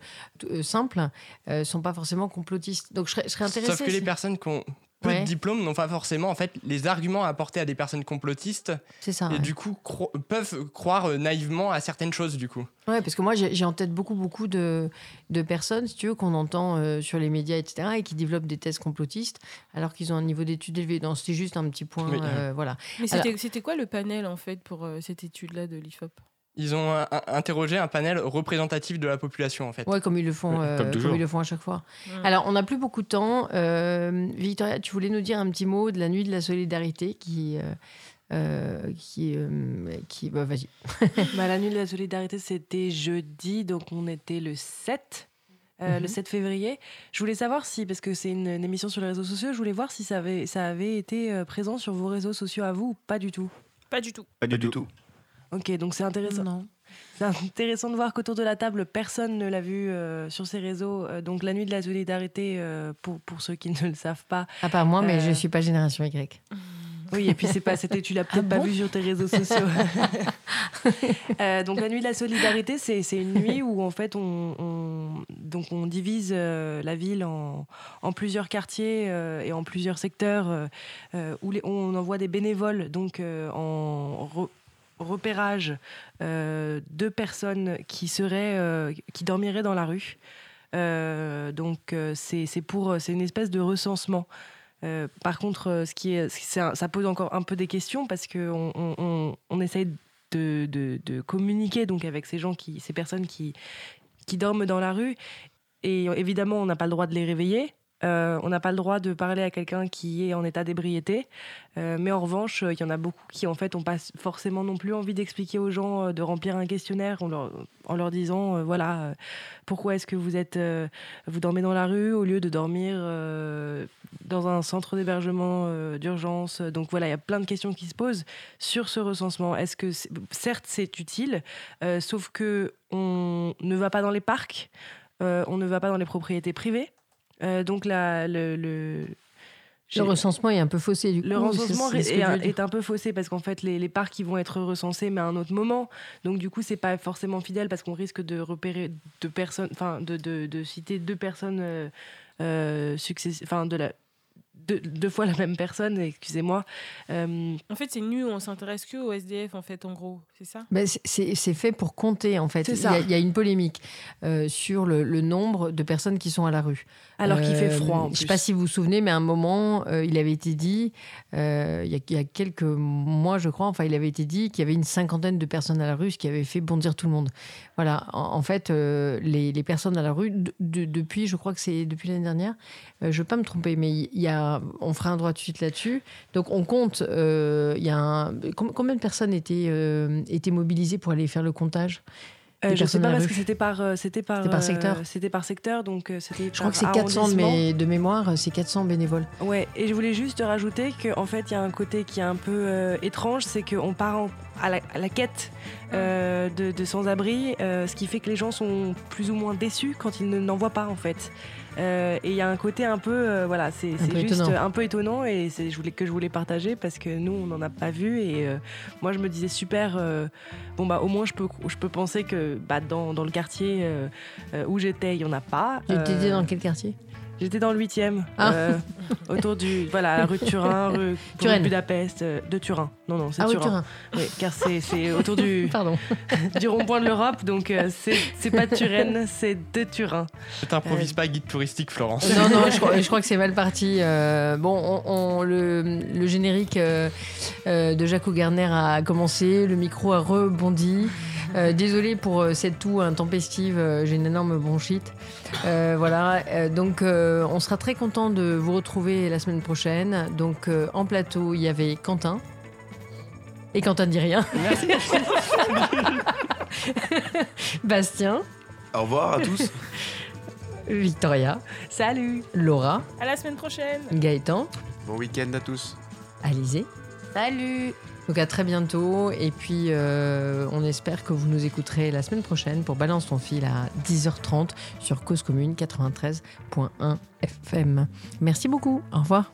simple ne sont pas forcément complotistes. Donc, je serais, je serais intéressée. Sauf que les personnes qui ont peu Ouais. de diplômes n'ont pas forcément en fait les arguments à apporter à des personnes complotistes C'est ça. et ouais. du coup cro- peuvent croire euh, naïvement à certaines choses du coup. Ouais, parce que moi, j'ai en tête beaucoup, beaucoup de, de personnes, si tu veux, qu'on entend euh, sur les médias, etc., et qui développent des thèses complotistes, alors qu'ils ont un niveau d'études élevé. Non, c'était juste un petit point. Oui, euh, voilà. Mais c'était quoi le panel en fait pour euh, cette étude-là de l'IFOP Ils ont euh, un- interrogé un panel représentatif de la population en fait. Ouais, comme ils le font, euh, comme ils le font à chaque fois. Alors, on n'a plus beaucoup de temps. Euh, Victoria, tu voulais nous dire un petit mot de la nuit de la solidarité qui. euh, euh, qui, euh, qui bah, vas-y. *laughs* Bah, la nuit de la solidarité, c'était jeudi, donc on était le 7. euh, Mhm. Le 7 février. Je voulais savoir si, parce que c'est une, une émission sur les réseaux sociaux, je voulais voir si ça avait, ça avait été présent sur vos réseaux sociaux à vous ou pas du tout. Pas du tout. Pas du tout. Ok, donc c'est intéressant. Non. C'est intéressant de voir qu'autour de la table, personne ne l'a vu euh, sur ses réseaux. Euh, donc la nuit de la solidarité, euh, pour, pour ceux qui ne le savent pas. À part moi, mais je ne suis pas génération Y. Oui, et puis c'est pas, c'était, tu l'as *laughs* peut-être Ah pas bon vu sur tes réseaux sociaux. *laughs* Euh, donc la nuit de la solidarité, c'est, c'est une nuit où en fait on, on- donc on divise euh, la ville en, en plusieurs quartiers euh, et en plusieurs secteurs où les- on envoie des bénévoles donc euh, en repérage euh, de personnes qui seraient euh, qui dormiraient dans la rue. Euh, donc c'est, pour c'est une espèce de recensement. Par contre, ce qui est, ça pose encore un peu des questions parce que on, on, on- on essaye de, de- de communiquer donc avec ces gens qui, ces personnes qui, qui dorment dans la rue et évidemment on n'a pas le droit de les réveiller. Euh, on n'a pas le droit de parler à quelqu'un qui est en état d'ébriété. Euh, mais en revanche, euh, il y en a beaucoup qui, en fait, n'ont pas forcément non plus envie d'expliquer aux gens, de remplir un questionnaire en leur, disant, voilà, pourquoi est-ce que vous êtes, vous dormez dans la rue au lieu de dormir dans un centre d'hébergement d'urgence. Donc voilà, il y a plein de questions qui se posent sur ce recensement. Est-ce que, certes, c'est utile, sauf que on ne va pas dans les parcs, on ne va pas dans les propriétés privées. Euh, donc la, le, le- Le recensement est un peu faussé du coup. le recensement est, un peu faussé parce qu'en fait les, les parcs ils vont être recensés mais à un autre moment donc du coup c'est pas forcément fidèle parce qu'on risque de repérer deux personnes enfin de, de, de citer deux personnes euh, euh, success- enfin de la deux, deux fois la même personne excusez-moi Euh, En fait, c'est nu, on s'intéresse que au SDF, en fait, en gros, c'est ça? Ben, c'est- fait pour compter en fait. C'est Il y, a, il y a une polémique euh, sur le, le nombre de personnes qui sont à la rue. alors qu'il fait Euh, froid en Je ne sais pas si vous vous souvenez, mais à un moment, euh, il avait été dit, euh, il, y a, il y a quelques mois, je crois, enfin, il avait été dit qu'il y avait une cinquantaine de personnes à la rue, ce qui avait fait bondir tout le monde. Voilà, en, en fait, euh, les, les personnes à la rue, de- de- depuis, je crois que c'est depuis l'année dernière, euh, je ne veux pas me tromper, mais il y a, on fera un droit tout de suite là-dessus. Donc, on compte, euh, y a un- combien de personnes étaient, euh, étaient mobilisées pour aller faire le comptage Euh, je sais personnes à pas parce que c'était par euh, c'était euh, secteur c'était par secteur donc euh, c'était Je crois que c'est par 400 de, arrondissement. mes- de mémoire, c'est 400 bénévoles. Ouais, et je voulais juste rajouter qu'en fait, il y a un côté qui est un peu euh, étrange, c'est qu'on part en- à, la, à la quête euh, de, de sans-abri, euh, ce qui fait que les gens sont plus ou moins déçus quand ils ne- n'en voient pas, en fait. Euh, et il y a un côté un peu, euh, voilà, c'est juste étonnant. un peu étonnant et c'est que je voulais partager parce que nous, on n'en a pas vu et euh, moi, je me disais super, bon, bah, au moins, je peux, je peux penser que bah, dans, dans le quartier où j'étais, il n'y en a pas. Tu étais dans quel quartier? J'étais dans le 8e, Ah. euh, autour du. Voilà, la rue de Turin, *laughs* rue de Budapest, euh, de Turin. Non, non, c'est Ah Turin. Turin. Oui, car c'est c'est autour du, *laughs* Pardon. *laughs* du rond-point de l'Europe, donc euh, c'est c'est pas de Turenne, c'est de Turin. Ne t'improvise pas guide touristique, Florence. Non, non, je crois, je crois que c'est mal parti. Euh, bon, on, on- le, le générique euh, euh, de Jaco Garner a commencé, le micro a rebondi. Euh, désolé pour euh, cette toux intempestive, euh, j'ai une énorme bronchite. Euh, voilà, donc euh, on sera très content de vous retrouver la semaine prochaine. Donc euh, en plateau, il y avait Quentin. Et Quentin ne dit rien. Merci. *laughs* Bastien, Au revoir à tous. Victoria, Salut Laura, À la semaine prochaine Gaëtan, Bon week-end à tous. Alizé. Salut Donc à très bientôt et puis euh, on espère que vous nous écouterez la semaine prochaine pour Balance ton fil à 10h30 sur Cause Commune 93.1 FM. Merci beaucoup, au revoir.